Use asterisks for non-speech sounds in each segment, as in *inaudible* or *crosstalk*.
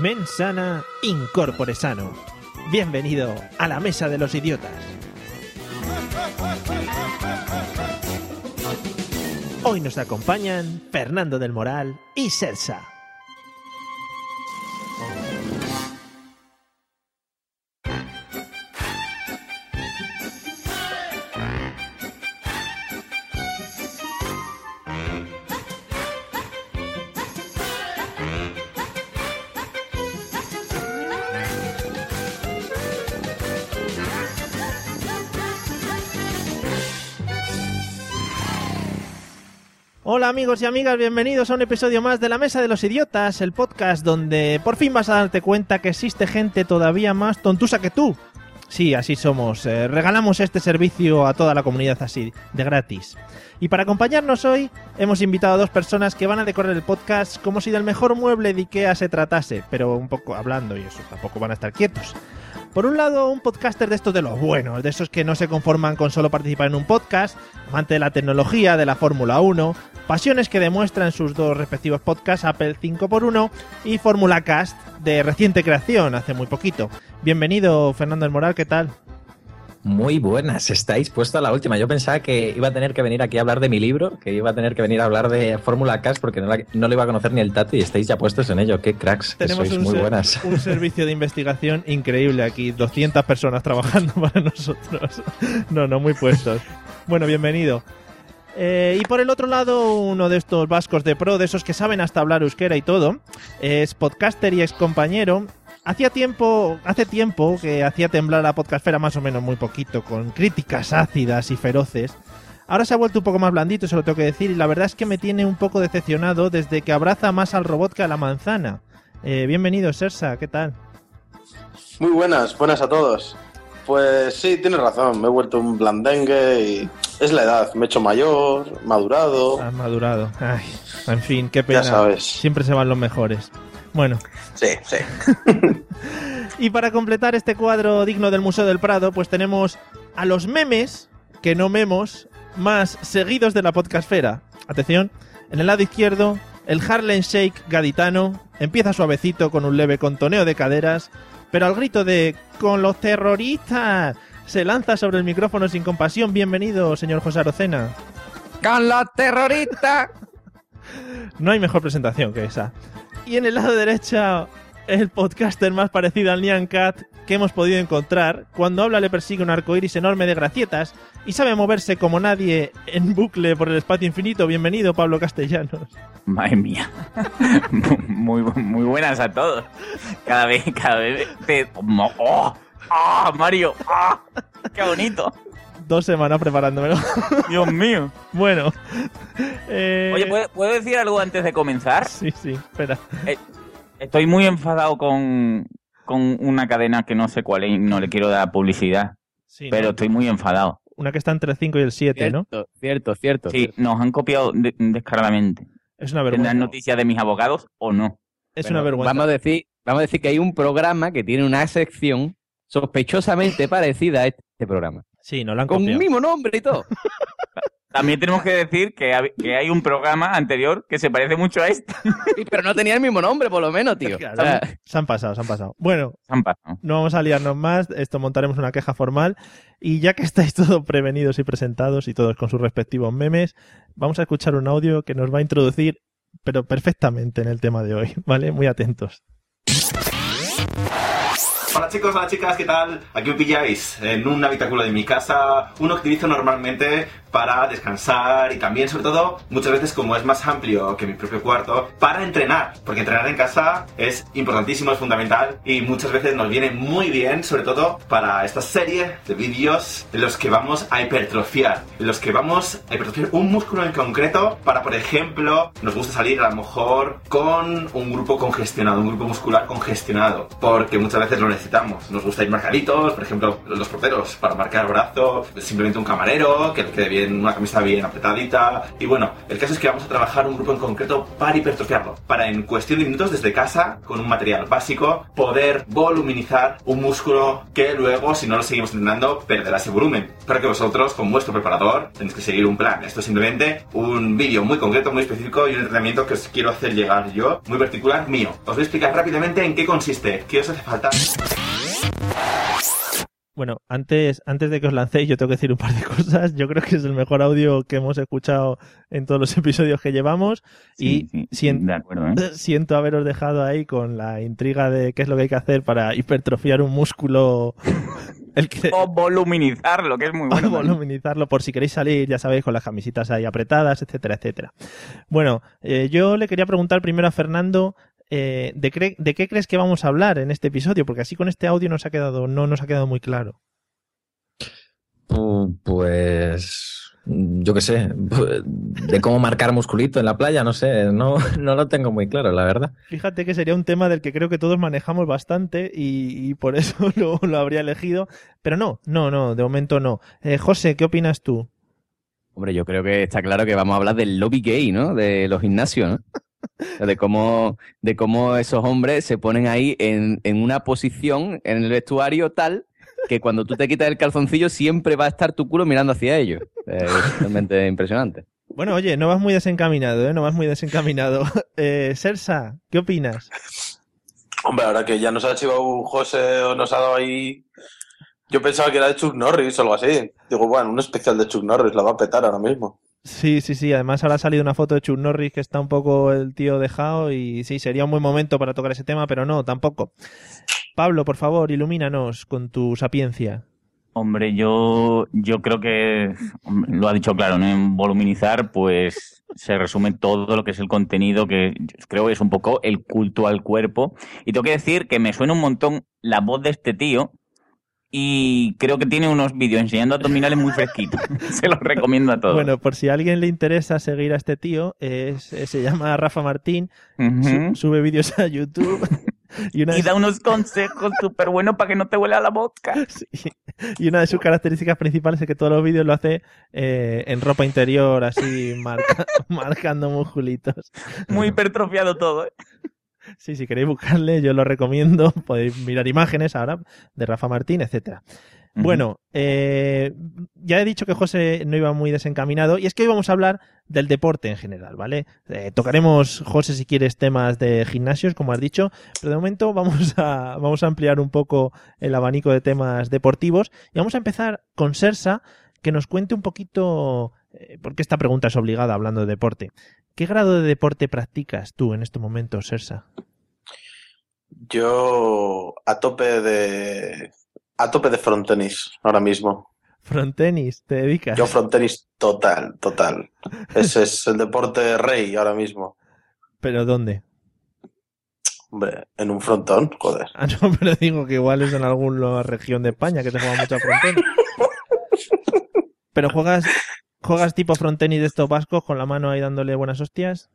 Mensana Incorpore Sano. Bienvenido a la Mesa de los Idiotas. Hoy nos acompañan Fernando del Moral y Sersa. Hola amigos y amigas, bienvenidos a un episodio más de La Mesa de los Idiotas, el podcast donde por fin vas a darte cuenta que existe gente todavía más tontusa que tú. Sí, así somos. Eh, regalamos este servicio a toda la comunidad así, de gratis. Y para acompañarnos hoy hemos invitado a dos personas que van a decorar el podcast como si del mejor mueble de Ikea se tratase, pero un poco hablando y eso, tampoco van a estar quietos. Por un lado, un podcaster de estos de los buenos, de esos que no se conforman con solo participar en un podcast, amante de la tecnología, de la Fórmula 1, pasiones que demuestra en sus dos respectivos podcasts, Apple 5x1 y Fórmula Cast, de reciente creación, hace muy poquito. Bienvenido, Fernando del Moral, ¿qué tal? Muy buenas, estáis puesto a la última. Yo pensaba que iba a tener que venir aquí a hablar de mi libro, que iba a tener que venir a hablar de Fórmula Cast porque no, la- no le iba a conocer ni el tato y estáis ya puestos en ello. Qué cracks, que Tenemos sois un, muy ser- buenas. *laughs* un servicio de investigación increíble aquí, 200 personas trabajando *laughs* para nosotros. No, no, muy puestos. Bueno, bienvenido. Eh, y por el otro lado, uno de estos vascos de pro, de esos que saben hasta hablar euskera y todo, es podcaster y ex compañero. Hacía tiempo, hace tiempo que hacía temblar a Podcastfera más o menos muy poquito, con críticas ácidas y feroces. Ahora se ha vuelto un poco más blandito, se lo tengo que decir, y la verdad es que me tiene un poco decepcionado desde que abraza más al robot que a la manzana. Eh, bienvenido, Sersa, ¿qué tal? Muy buenas, buenas a todos. Pues sí, tienes razón, me he vuelto un blandengue y es la edad, me he hecho mayor, madurado, Has madurado. Ay, en fin, qué pena. ya sabes. Siempre se van los mejores. Bueno, Sí, sí. *laughs* y para completar este cuadro digno del Museo del Prado, pues tenemos a los memes, que no memos, más seguidos de la podcastfera. Atención, en el lado izquierdo, el Harlem Shake gaditano empieza suavecito con un leve contoneo de caderas, pero al grito de ¡Con los terroristas! se lanza sobre el micrófono sin compasión. Bienvenido, señor José Arocena. ¡Con los terroristas! *laughs* No hay mejor presentación que esa. Y en el lado derecho, el podcaster más parecido al Nyan Cat que hemos podido encontrar. Cuando habla le persigue un arcoíris enorme de gracietas y sabe moverse como nadie en bucle por el espacio infinito. Bienvenido, Pablo Castellanos. Madre mía. *laughs* Muy, muy buenas a todos. Cada vez, cada vez te. ¡Oh! ¡Ah, Mario! ¡Ah! ¡Qué bonito! Dos semanas preparándomelo. *laughs* Dios mío. bueno. eh, Oye, ¿puedo, puedo decir algo antes de comenzar? Sí, sí, espera. Estoy muy enfadado con, con una cadena que no sé cuál es y no le quiero dar publicidad, Sí, ¿no? pero estoy muy enfadado. Una que está entre el 5 y el 7, ¿no? Cierto, cierto, cierto. Sí, nos han copiado de- descaradamente. Es una ¿Tendrán vergüenza. noticias de mis abogados o no? Es Bueno, una vergüenza. Vamos a decir, vamos a decir que hay un programa que tiene una sección sospechosamente parecida a este programa. Sí, nos lo han Con copiado. el mismo nombre y todo. *laughs* También tenemos que decir que, hab- que hay un programa anterior que se parece mucho a este. *laughs* Sí, pero no tenía el mismo nombre, por lo menos, tío. Claro, O sea, se han pasado, se han pasado. Bueno, Se han pasado. no vamos a liarnos más, esto montaremos una queja formal y ya que estáis todos prevenidos y presentados y todos con sus respectivos memes, vamos a escuchar un audio que nos va a introducir pero perfectamente en el tema de hoy, ¿vale? Muy atentos. Hola chicos, hola chicas, ¿qué tal? Aquí me pilláis en un habitáculo de mi casa, uno que utilizo normalmente para descansar y también, sobre todo, muchas veces como es más amplio que mi propio cuarto, para entrenar, porque entrenar en casa es importantísimo, es fundamental y muchas veces nos viene muy bien, sobre todo para esta serie de vídeos en los que vamos a hipertrofiar, en los que vamos a hipertrofiar un músculo en concreto para, por ejemplo, nos gusta salir a lo mejor con un grupo congestionado, un grupo muscular congestionado, porque muchas veces lo necesitamos. Nos gusta ir marcaditos, por ejemplo, los porteros para marcar brazo, simplemente un camarero que le quede bien, una camisa bien apretadita. Y bueno, el caso es que vamos a trabajar un grupo en concreto para hipertrofiarlo, para en cuestión de minutos desde casa, con un material básico, poder voluminizar un músculo que luego, si no lo seguimos entrenando, perderá ese volumen. Pero que vosotros, con vuestro preparador, tenéis que seguir un plan. Esto es simplemente un vídeo muy concreto, muy específico y un entrenamiento que os quiero hacer llegar yo, muy particular mío. Os voy a explicar rápidamente en qué consiste, qué os hace falta. Bueno, antes, antes de que os lancéis, yo tengo que decir un par de *laughs* cosas. Yo creo que es el mejor audio que hemos escuchado en todos los *laughs* episodios que llevamos. Sí, y sí, sien- de acuerdo, ¿eh? *laughs* siento haberos dejado ahí con la intriga de qué es lo que hay que hacer para hipertrofiar un músculo. El que, O voluminizarlo, que es muy o bueno. también. voluminizarlo por si queréis salir, ya sabéis, con las camisitas ahí apretadas, etcétera, etcétera. Bueno, eh, yo le quería preguntar primero a Fernando eh, ¿de, cre- de qué crees que vamos a hablar en este episodio, porque así con este audio nos ha quedado, no nos ha quedado muy claro. Pu- Pues yo qué sé, de cómo marcar musculito en la playa, no sé, no, *laughs* no lo tengo muy claro, la verdad. Fíjate que sería un tema del que creo que todos manejamos bastante y, y por *laughs* eso lo, lo habría elegido. Pero no, no, no, de momento no. Eh, José, ¿qué opinas tú? Hombre, yo creo que está claro que vamos a hablar del lobby gay, ¿no? De los gimnasios, ¿no? De cómo, de cómo esos hombres se ponen ahí en, en una posición en el vestuario tal que cuando tú te quitas el calzoncillo siempre va a estar tu culo mirando hacia ellos. Eh, Es realmente impresionante. Bueno, oye, no vas muy desencaminado, ¿eh? No vas muy desencaminado. *laughs* Eh, Sersa, ¿qué opinas? Hombre, ahora que ya nos ha chivado José o nos ha dado ahí. Yo pensaba que era de Chuck Norris o algo así. Digo, bueno, un especial de Chuck Norris la va a petar ahora mismo. Sí, sí, sí. Además ahora ha salido una foto de Chuck Norris que está un poco el tío dejado y sí, sería un buen momento para tocar ese tema, pero no, tampoco. Pablo, por favor, ilumínanos con tu sapiencia. Hombre, yo, yo creo que lo ha dicho claro, ¿no? En voluminizar, pues se resume todo lo que es el contenido, que creo que es un poco el culto al cuerpo. Y tengo que decir que me suena un montón la voz de este tío. Y creo que tiene unos vídeos enseñando abdominales muy fresquitos. *laughs* se los recomiendo a todos. Bueno, por si a alguien le interesa seguir a este tío, es, eh, se llama Rafa Martín, sube vídeos a YouTube *laughs* y una, Y de, da unos consejos súper buenos para que no te huela la boca. *laughs* sí, y una de sus características principales es que todos los vídeos lo hace eh, en ropa interior, así marca- marcando musculitos. Muy hipertrofiado todo. ¿eh? Sí, si queréis buscarle, yo lo recomiendo. *laughs* Podéis mirar imágenes ahora de Rafa Martín, etcétera. Bueno, eh, ya he dicho que José no iba muy desencaminado y es que hoy vamos a hablar del deporte en general, ¿vale? Eh, tocaremos, José, si quieres, temas de gimnasios, como has dicho, pero de momento vamos a, vamos a ampliar un poco el abanico de temas deportivos y vamos a empezar con Sersa, que nos cuente un poquito, porque esta pregunta es obligada hablando de deporte. ¿Qué grado de deporte practicas tú en estos momentos, Sersa? Yo a tope de. A tope de frontenis ahora mismo. Frontenis, ¿te dedicas? Yo frontenis total, total. Ese es el deporte rey ahora mismo. ¿Pero dónde? Hombre, en un frontón, joder. Ah, no, *laughs* pero digo que igual es en alguna región de España que se juega mucho a frontenis. *laughs* Pero juegas, juegas tipo frontenis de estos vascos con la mano ahí dándole buenas hostias.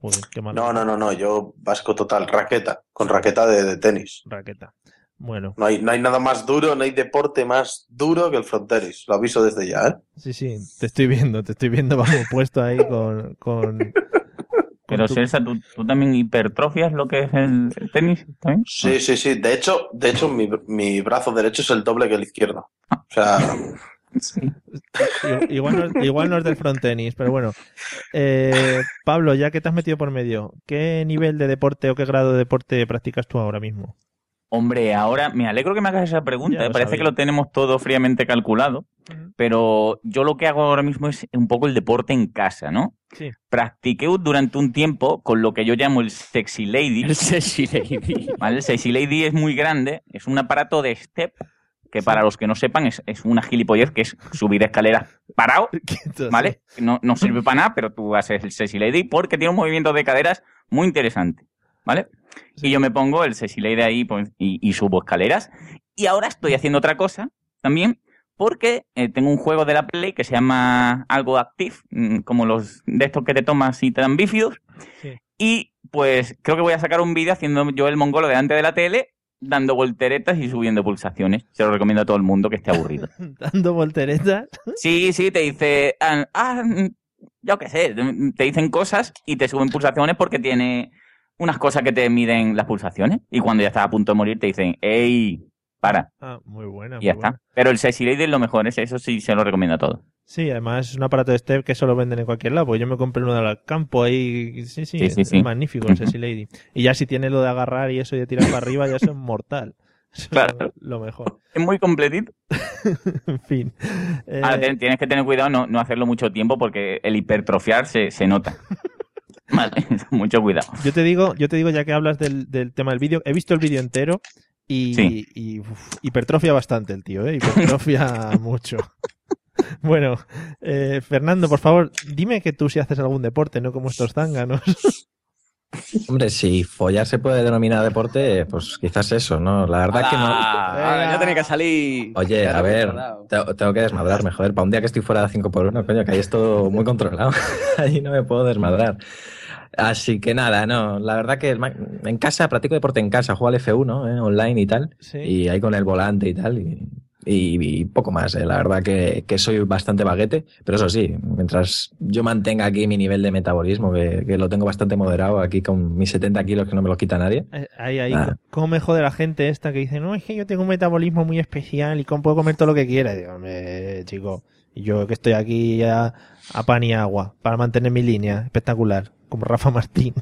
Joder, qué mal. No, no, no, no. Yo vasco total, raqueta, con raqueta de, de tenis. Raqueta. Bueno, No hay, no hay nada más duro, no hay deporte más duro que el frontenis. Lo aviso desde ya, ¿eh? sí, sí, te estoy viendo, te estoy viendo, vamos, *laughs* puesto ahí con. con, con Pero tu- Celsa, ¿tú, tú también hipertrofias lo que es el, el tenis? ¿También? Sí, sí, sí. De hecho, de hecho mi, mi brazo derecho es el doble que el izquierdo. O sea, *laughs* Sí. Igual no, es- igual no es del frontenis, pero bueno. Eh, Pablo, ya que te has metido por medio, ¿qué nivel de deporte o qué grado de deporte practicas tú ahora mismo? Hombre, ahora me alegro que me hagas esa pregunta. ¿eh? Parece sabía. que lo tenemos todo fríamente calculado. Pero yo lo que hago ahora mismo es un poco el deporte en casa, ¿no? Sí. Practiqué durante un tiempo con lo que yo llamo el sexy lady. El sexy lady. *laughs* ¿vale? El sexy lady es muy grande, es un aparato de step que para los que no sepan es, es una gilipollez que es subir escaleras parado, *laughs* ¿vale? No, no sirve para nada, pero tú haces el Sexy Lady porque tiene un movimiento de caderas muy interesante, ¿vale? Y yo me pongo el Sexy Lady ahí pues, y, y subo escaleras. Y ahora estoy haciendo otra cosa también porque eh, tengo un juego de la Play que se llama algo Active, mm, como los de estos que te tomas y te dan bífidos. Sí. Y pues creo que voy a sacar un vídeo haciendo yo el mongolo delante de la tele, dando volteretas y subiendo pulsaciones. Se lo recomiendo a todo el mundo que esté aburrido. *laughs* Dando volteretas. Sí, sí, te dice, ah, ah, yo qué sé, te dicen cosas y te suben pulsaciones porque tiene unas cosas que te miden las pulsaciones. Y cuando ya estás a punto de morir te dicen, ¡ey! Para. Ah, muy buena. Y ya muy buena. está. Pero el Sexy Lady es lo mejor, eso sí se lo recomiendo a todos. Sí, además es un aparato de step que eso lo venden en cualquier lado. Pues yo me compré uno del campo ahí. Sí, sí, Sí, sí, es sí. magnífico el Sexy Lady. Y ya si tiene lo de agarrar y eso y de tirar para arriba, ya eso es mortal. Eso es Claro. lo mejor. Es muy completito. *laughs* en fin. Eh, Ahora, tienes que tener cuidado no, no hacerlo mucho tiempo porque el hipertrofiar se, se nota. *laughs* Vale, *laughs* mucho cuidado. Yo te digo, yo te digo, ya que hablas del, del tema del vídeo, he visto el vídeo entero y, Sí. y, uf, hipertrofia bastante el tío, ¿eh? Hipertrofia *laughs* mucho. Bueno, eh, Fernando, por favor, dime que tú si haces algún deporte, no como estos zánganos. *laughs* Hombre, si follar se puede denominar deporte, pues quizás eso, ¿no? La verdad es que no. Ahora ya tenía que salir. Oye, Ya a ver, tengo que desmadrarme, joder, para un día que estoy fuera de 5 por 1 coño, que ahí es todo muy controlado. *laughs* ahí no me puedo desmadrar. Así que nada, no, la verdad que en casa, practico deporte en casa, juego al F1, ¿eh? online y tal, Sí. y ahí con el volante y tal, y, y- y poco más, ¿eh? la verdad que, que soy bastante baguete, pero eso sí, mientras yo mantenga aquí mi nivel de metabolismo, que, que lo tengo bastante moderado aquí con mis 70 kilos que no me los quita nadie, Eh, Ahí, ahí. ¿cómo me jode la gente esta que dice, no, es que yo tengo un metabolismo muy especial y cómo puedo comer todo lo que quiera? Digo, hombre, chico, yo que estoy aquí a, a pan y agua para mantener mi línea espectacular, como Rafa Martín.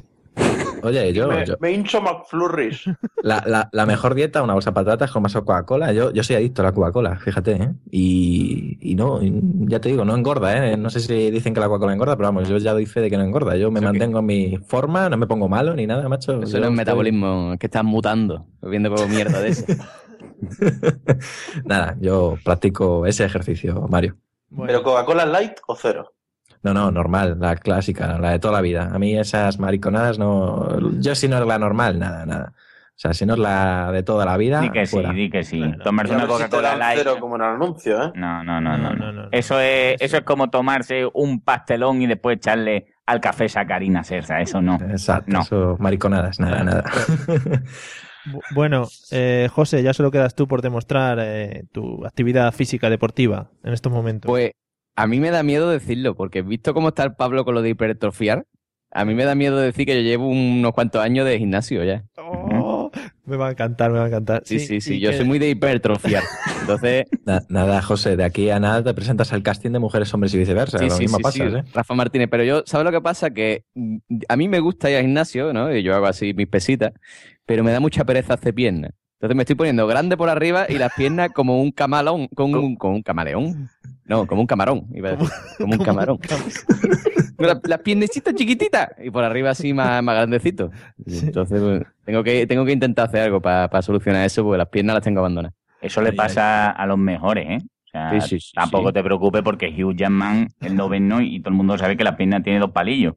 Oye, yo, me, yo- me hincho McFlurries. La, la, la mejor dieta, una bolsa de patatas con más Coca-Cola. Yo, yo soy adicto a la Coca-Cola, fíjate, ¿eh? Y, y no, y ya te digo, no engorda, ¿eh? No sé si dicen que la Coca-Cola engorda, pero vamos, yo ya doy fe de que no engorda. Yo me mantengo en mi forma, no me pongo malo ni nada, macho. Eso es estoy- metabolismo, que estás mutando, viendo como mierda de eso. *laughs* Nada, yo practico ese ejercicio, Mario. Bueno, ¿Pero Coca-Cola Light o cero? No, no, normal, la clásica, la de toda la vida. A mí esas mariconadas no. Yo si no es la normal, nada, nada. O sea, si no es la de toda la vida, Di que sí, di que sí. Tomarse una Coca-Cola Light. cero como en el anuncio, ¿eh? No, no, no, no, No, no. no, no. Eso es, eso es como tomarse un pastelón y después echarle al café sacarina Sersa. Eso no. Exacto, No. eso, mariconadas, nada, nada. *laughs* Bu- Bueno, eh, José, ya solo quedas tú por demostrar eh, tu actividad física deportiva en estos momentos. Pues a mí me da miedo decirlo, porque visto cómo está el Pablo con lo de hipertrofiar, a mí me da miedo decir que yo llevo unos cuantos años de gimnasio ya. Oh, me va a encantar, me va a encantar. Sí, sí, sí, yo que- soy muy de hipertrofiar. *laughs* Entonces, *laughs* Na- nada, José, de aquí a nada te presentas al casting de mujeres, hombres y viceversa. sí, lo sí, mismo sí, ¿eh? Rafa Martínez, pero yo, ¿sabes lo que pasa? Que mm, a mí me gusta ir al gimnasio, ¿no? Y yo hago así mis pesitas, pero me da mucha pereza hacer piernas. Entonces me estoy poniendo grande por arriba y las piernas como un camalón, como un, camaleón. No, como un camarón, iba a decir. Como un *laughs* camarón. Las, *laughs* las piernecitas chiquititas y por arriba así más, más grandecito. Entonces pues, tengo que, tengo que intentar hacer algo para solucionar eso porque las piernas las tengo abandonadas. Eso le pasa a los mejores, ¿eh? O sea, Sí, sí, sí, tampoco sí. te preocupes porque Hugh Jackman, el noveno, y todo el mundo sabe que la pierna tiene dos palillos.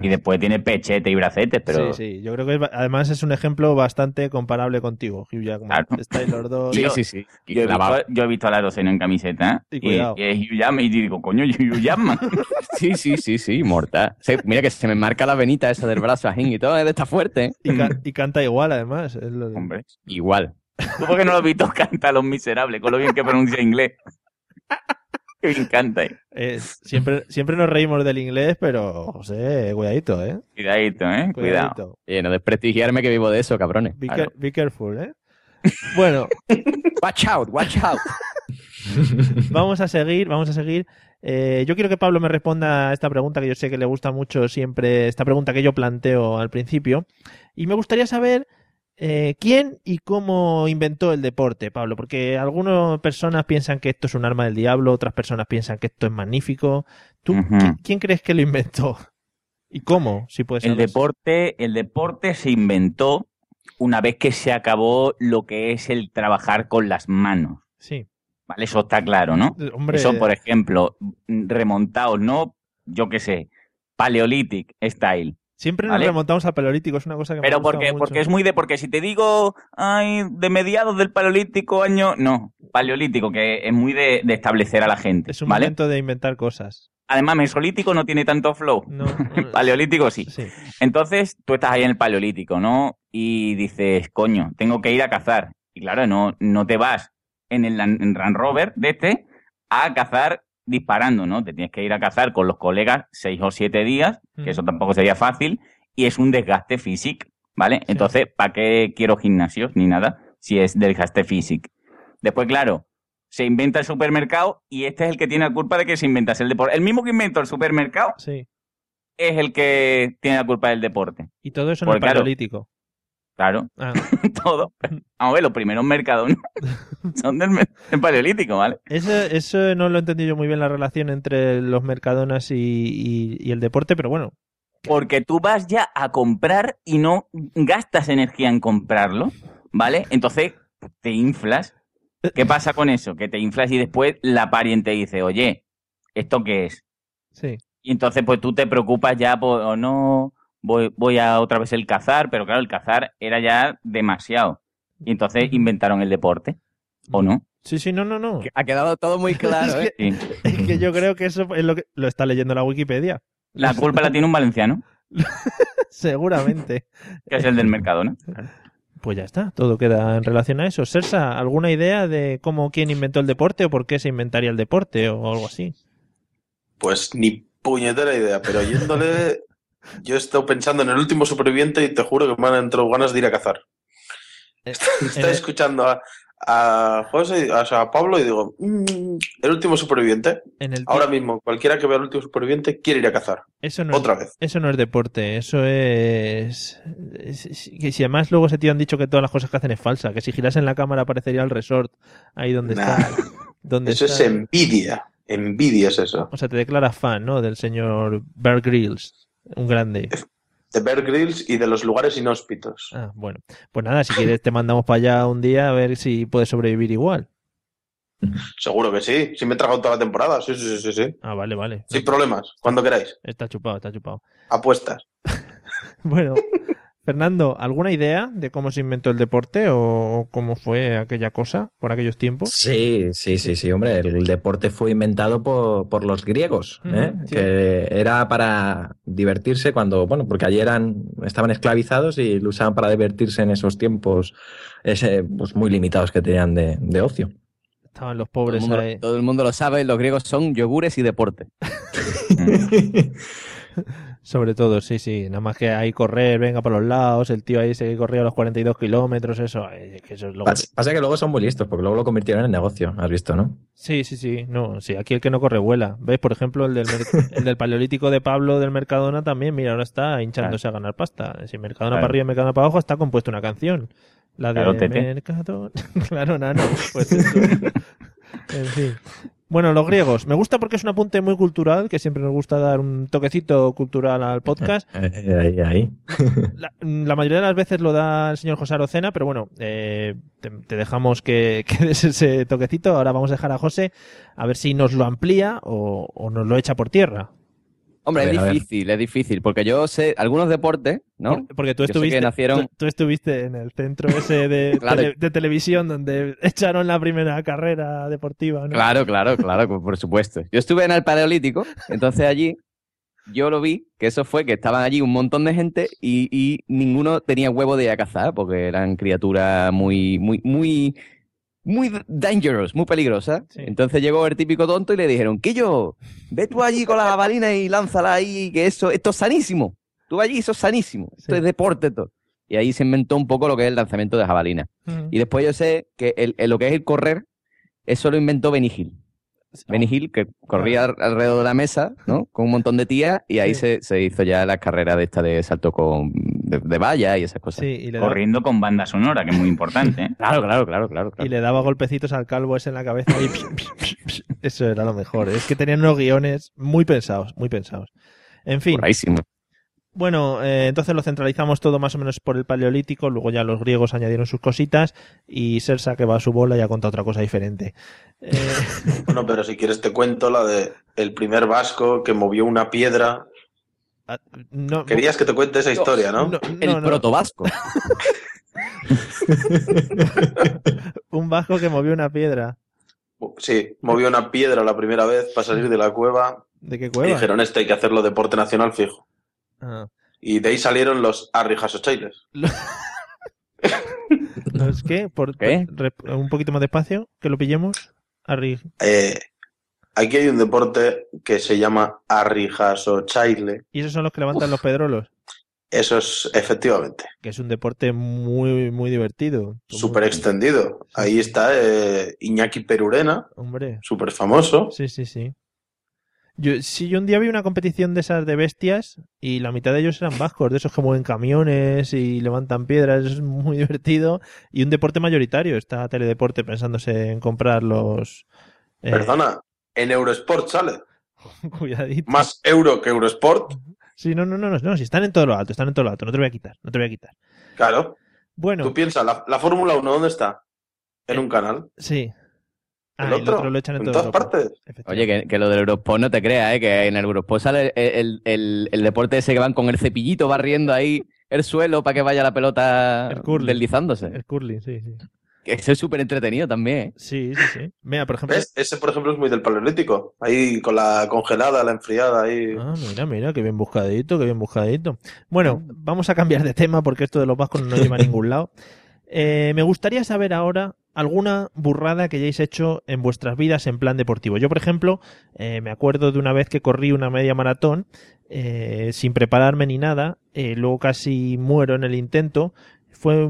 Y después tiene pechete y bracetes, pero... Sí, sí, yo creo que es además es un ejemplo bastante comparable contigo, Hugh Jackman. Claro. Estáis los dos. Sí, Yo- sí, sí. Yo he, Clavado. visto, yo he visto a la docena en camiseta Y y, es Hugh Jackman y digo, coño, Hugh Jackman. *laughs* Sí, sí, sí, sí, mortal. Sí, mira que se me marca la venita esa del brazo ajín y todo, es de esta fuerte. ¿eh? *laughs* Y, ca- y canta igual, además. es lo de- Hombre, Igual. ¿Tú por qué no lo visto canta a los miserables con lo bien que pronuncia inglés? Que me encanta, eh. Eh, siempre, siempre nos reímos del inglés, pero, José, cuidadito, ¿eh? Cuidadito, ¿eh? Cuidado. Cuidadito. Oye, no desprestigiarme que vivo de eso, cabrones. Be, care- be careful, ¿eh? Bueno, *laughs* Watch out, watch out. *laughs* vamos a seguir, vamos a seguir. Eh, yo quiero que Pablo me responda a esta pregunta que yo sé que le gusta mucho siempre, esta pregunta que yo planteo al principio. Y me gustaría saber eh, quién y cómo inventó el deporte, Pablo, porque algunas personas piensan que esto es un arma del diablo, otras personas piensan que esto es magnífico. ¿Tú quién crees que lo inventó? ¿Y cómo? Si puedes El deporte, el deporte se inventó una vez que se acabó lo que es el trabajar con las manos. Sí. ¿Vale? Eso está claro, ¿no? Hombre, Eso, por ejemplo, remontados, ¿no? Yo qué sé, Paleolithic Style. Siempre nos remontamos al paleolítico, es una cosa que me Pero gustado porque, mucho. porque es muy de. Porque si te digo, ay, de mediados del Paleolítico, año. No, Paleolítico, que es muy de, de establecer a la gente. Es un ¿Vale? momento de inventar cosas. Además, Mesolítico no tiene tanto flow. No, *laughs* Paleolítico sí. sí. Entonces, tú estás ahí en el Paleolítico, ¿no? Y dices, coño, tengo que ir a cazar. Y claro, no, no te vas en el en Land Rover de este a cazar disparando, ¿no? Te tienes que ir a cazar con los colegas seis o siete días, que eso tampoco sería fácil, y es un desgaste físico, ¿vale? Entonces, ¿para qué quiero gimnasios ni nada si es desgaste físico? Después, claro, se inventa el supermercado y este es el que tiene la culpa de que se inventase el deporte. El mismo que inventó el supermercado Sí. es el que tiene la culpa del deporte. Y todo eso en Porque, el paleolítico. Claro, Ah, *laughs* todo. Vamos a ver, los primeros mercados ¿no? *laughs* son del, del paleolítico, ¿vale? eso, eso no lo he entendido yo muy bien la relación entre los mercadonas y, y- y el deporte, pero bueno. Porque tú vas ya a comprar y no gastas energía en comprarlo, ¿vale? Entonces te inflas. ¿Qué *laughs* pasa con eso? Que te inflas y después la pariente dice, oye, ¿esto qué es? Sí. Y entonces pues tú te preocupas ya por, o no, voy, voy a otra vez el cazar, pero claro, el cazar era ya demasiado. Y entonces inventaron el deporte, ¿o no? Sí, sí, no, no, no. Ha quedado todo muy *laughs* claro, Es ¿eh? Sí. Es que yo creo que eso es lo que lo está leyendo la Wikipedia. La culpa la tiene un valenciano, *laughs* Seguramente. que es el del mercado, ¿no? Pues ya está, todo queda en relación a eso. Sersa, ¿alguna idea de cómo quién inventó el deporte o por qué se inventaría el deporte o algo así? Pues ni puñetera idea, pero oyéndole, yo he estado pensando en el último superviviente y te juro que me han entrado ganas de ir a cazar. *laughs* Estaba Eh, escuchando a, a José, o sea, a Pablo y digo, "Mm, el último superviviente. En el Ahora mismo, cualquiera que vea el último superviviente quiere ir a cazar. eso no Otra es, vez. Eso no es deporte, eso es... es- es- que si además luego ese tío han dicho que todas las cosas que hacen es falsa, que si girasen la cámara aparecería el resort ahí donde Nah, está. Donde Eso es envidia. Envidia es eso. O sea, te declaras fan, ¿no? Del señor Bear Grylls, un grande. De Bear Grylls y de los lugares inhóspitos. Ah, bueno. Pues nada, si quieres te mandamos para allá un día a ver si puedes sobrevivir igual. Seguro que sí. Si me he tragado toda la temporada. Sí, sí, sí, sí. sí. Ah, vale, vale. Sin problemas. Cuando queráis. Está chupado, está chupado. Apuestas. *laughs* Bueno, Fernando, ¿alguna idea de cómo se inventó el deporte o cómo fue aquella cosa por aquellos tiempos? Sí, sí, sí, sí, hombre. El deporte fue inventado por, por los griegos, ¿eh? Sí. que era para divertirse cuando, bueno, porque allí eran, estaban esclavizados y lo usaban para divertirse en esos tiempos ese, pues, muy limitados que tenían de, de ocio. Estaban los Todo el, pobres mundo, ahí. todo el mundo lo sabe, los griegos son yogures y deporte. *laughs* *laughs* Sobre todo, sí, sí. Nada más que ahí correr, venga por los lados, el tío ahí se corría a los 42 kilómetros, eso. eh, que eso es lo... Pasa, pasa que luego son muy listos, porque luego lo convirtieron en negocio, has visto, ¿no? Sí, sí, sí. No, sí, aquí el que no corre vuela. ¿Ves? Por ejemplo, el del, *laughs* el del paleolítico de Pablo del Mercadona también, mira, ahora está hinchándose a ganar pasta. Si Mercadona Claro. para arriba y Mercadona para abajo está compuesta una canción. La de Claro. Mercadona. *laughs* claro, nano. Pues eso. *laughs* en fin. Bueno, los griegos. Me gusta porque es un apunte muy cultural, que siempre nos gusta dar un toquecito cultural al podcast. *laughs* Eh, ahí, ahí. *laughs* La, la mayoría de las veces lo da el señor José Arocena, pero bueno, eh, te, te dejamos que, *laughs* que des ese toquecito. Ahora vamos a dejar a José a ver si nos lo amplía o, o nos lo echa por tierra. Hombre, ver, es difícil, es difícil, porque yo sé algunos deportes, ¿no? Por- porque tú estuviste, nacieron- tú, tú estuviste en el centro ese *laughs* de, Claro. tele- de televisión donde echaron la primera carrera deportiva, ¿no? Claro, claro, claro, por supuesto. Yo estuve en el Paleolítico, entonces allí yo lo vi, que eso fue que estaban allí un montón de gente y, y ninguno tenía huevo de ir a cazar, porque eran criaturas muy, muy, muy, muy dangerous, muy peligrosas. Sí. Entonces llegó el típico tonto y le dijeron, que yo, ve tú allí con la jabalina y lánzala ahí, que eso, esto es sanísimo. Tú allí, eso es sanísimo. Esto Sí. es deporte todo. Y ahí se inventó un poco lo que es el lanzamiento de jabalina. Y después yo sé que el, el- lo que es el correr, eso lo inventó Benny Hill. Benny Hill, que corría al- alrededor de la mesa, ¿no? Con un montón de tías, y ahí Sí. se, se hizo ya la carrera de esta de salto con de, de valla y esas cosas. Sí, y da- Corriendo con banda sonora, que es muy importante. ¿eh? *laughs* Claro, claro, claro, claro. y le daba golpecitos al calvo ese en la cabeza y eso era lo mejor. Es que tenían unos guiones muy pensados, muy pensados. En fin. Bueno, eh, entonces lo centralizamos todo más o menos por el paleolítico, luego ya los griegos añadieron sus cositas y Sersa que va a su bola ya cuenta otra cosa diferente. Eh, *laughs* Bueno, pero si quieres te cuento la de el primer vasco que movió una piedra. ah, no, Querías que te cuente esa historia, ¿no? no, El no, protovasco. *laughs* Un vasco que movió una piedra. Sí, movió una piedra la primera vez para salir de la cueva ¿De qué y cueva? dijeron, este hay que hacerlo deporte nacional fijo. Ah. Y de ahí salieron los arrijasochailes. ¿No es *laughs* que? Por, ¿Qué? un poquito más despacio, que lo pillemos. Arri- Eh, aquí hay un deporte que se llama arrijasochaile. Y esos son los que levantan los pedrolos, Eso es efectivamente que es un deporte muy, muy divertido. súper extendido. Ahí está eh, Iñaki Perurena, Hombre, súper famoso. sí, sí, sí. Yo, sí, yo un día vi una competición de esas de bestias y la mitad de ellos eran vascos, de esos que mueven camiones y levantan piedras, es muy *laughs* divertido. Y un deporte mayoritario, está Teledeporte pensándose en comprar los... eh, Perdona, en Eurosport sale. *laughs* Cuidadito. Más euro que Eurosport. Sí, no, no, no, no, no, si están en todo lo alto, están en todo lo alto, no te voy a quitar, no te voy a quitar. Claro. Bueno, Tú piensas, la, la Fórmula 1, ¿dónde está? En Eh, un canal. sí. Ah, ¿El y el otro? otro lo echan en, En todo todas partes. Oye, que, que lo del Eurosport no te creas, ¿eh? que en el Eurosport sale el, el- el- el deporte ese que van con el cepillito barriendo ahí el suelo para que vaya la pelota El curling. deslizándose. El curling, sí, sí. Que Eso es súper entretenido también. ¿eh? Sí, sí, sí. Mira, por ejemplo. ¿Ves? Ese, por ejemplo, es muy del paleolítico. Ahí con la congelada, la enfriada, ahí. Ah, mira, mira, qué bien buscadito, qué bien buscadito. Bueno, vamos a cambiar de tema porque esto de los vascos no nos lleva a ningún lado. *laughs* Eh, me gustaría saber ahora alguna burrada que hayáis hecho en vuestras vidas en plan deportivo. Yo, por ejemplo, eh, me acuerdo de una vez que corrí una media maratón eh, sin prepararme ni nada, eh, luego casi muero en el intento. Fue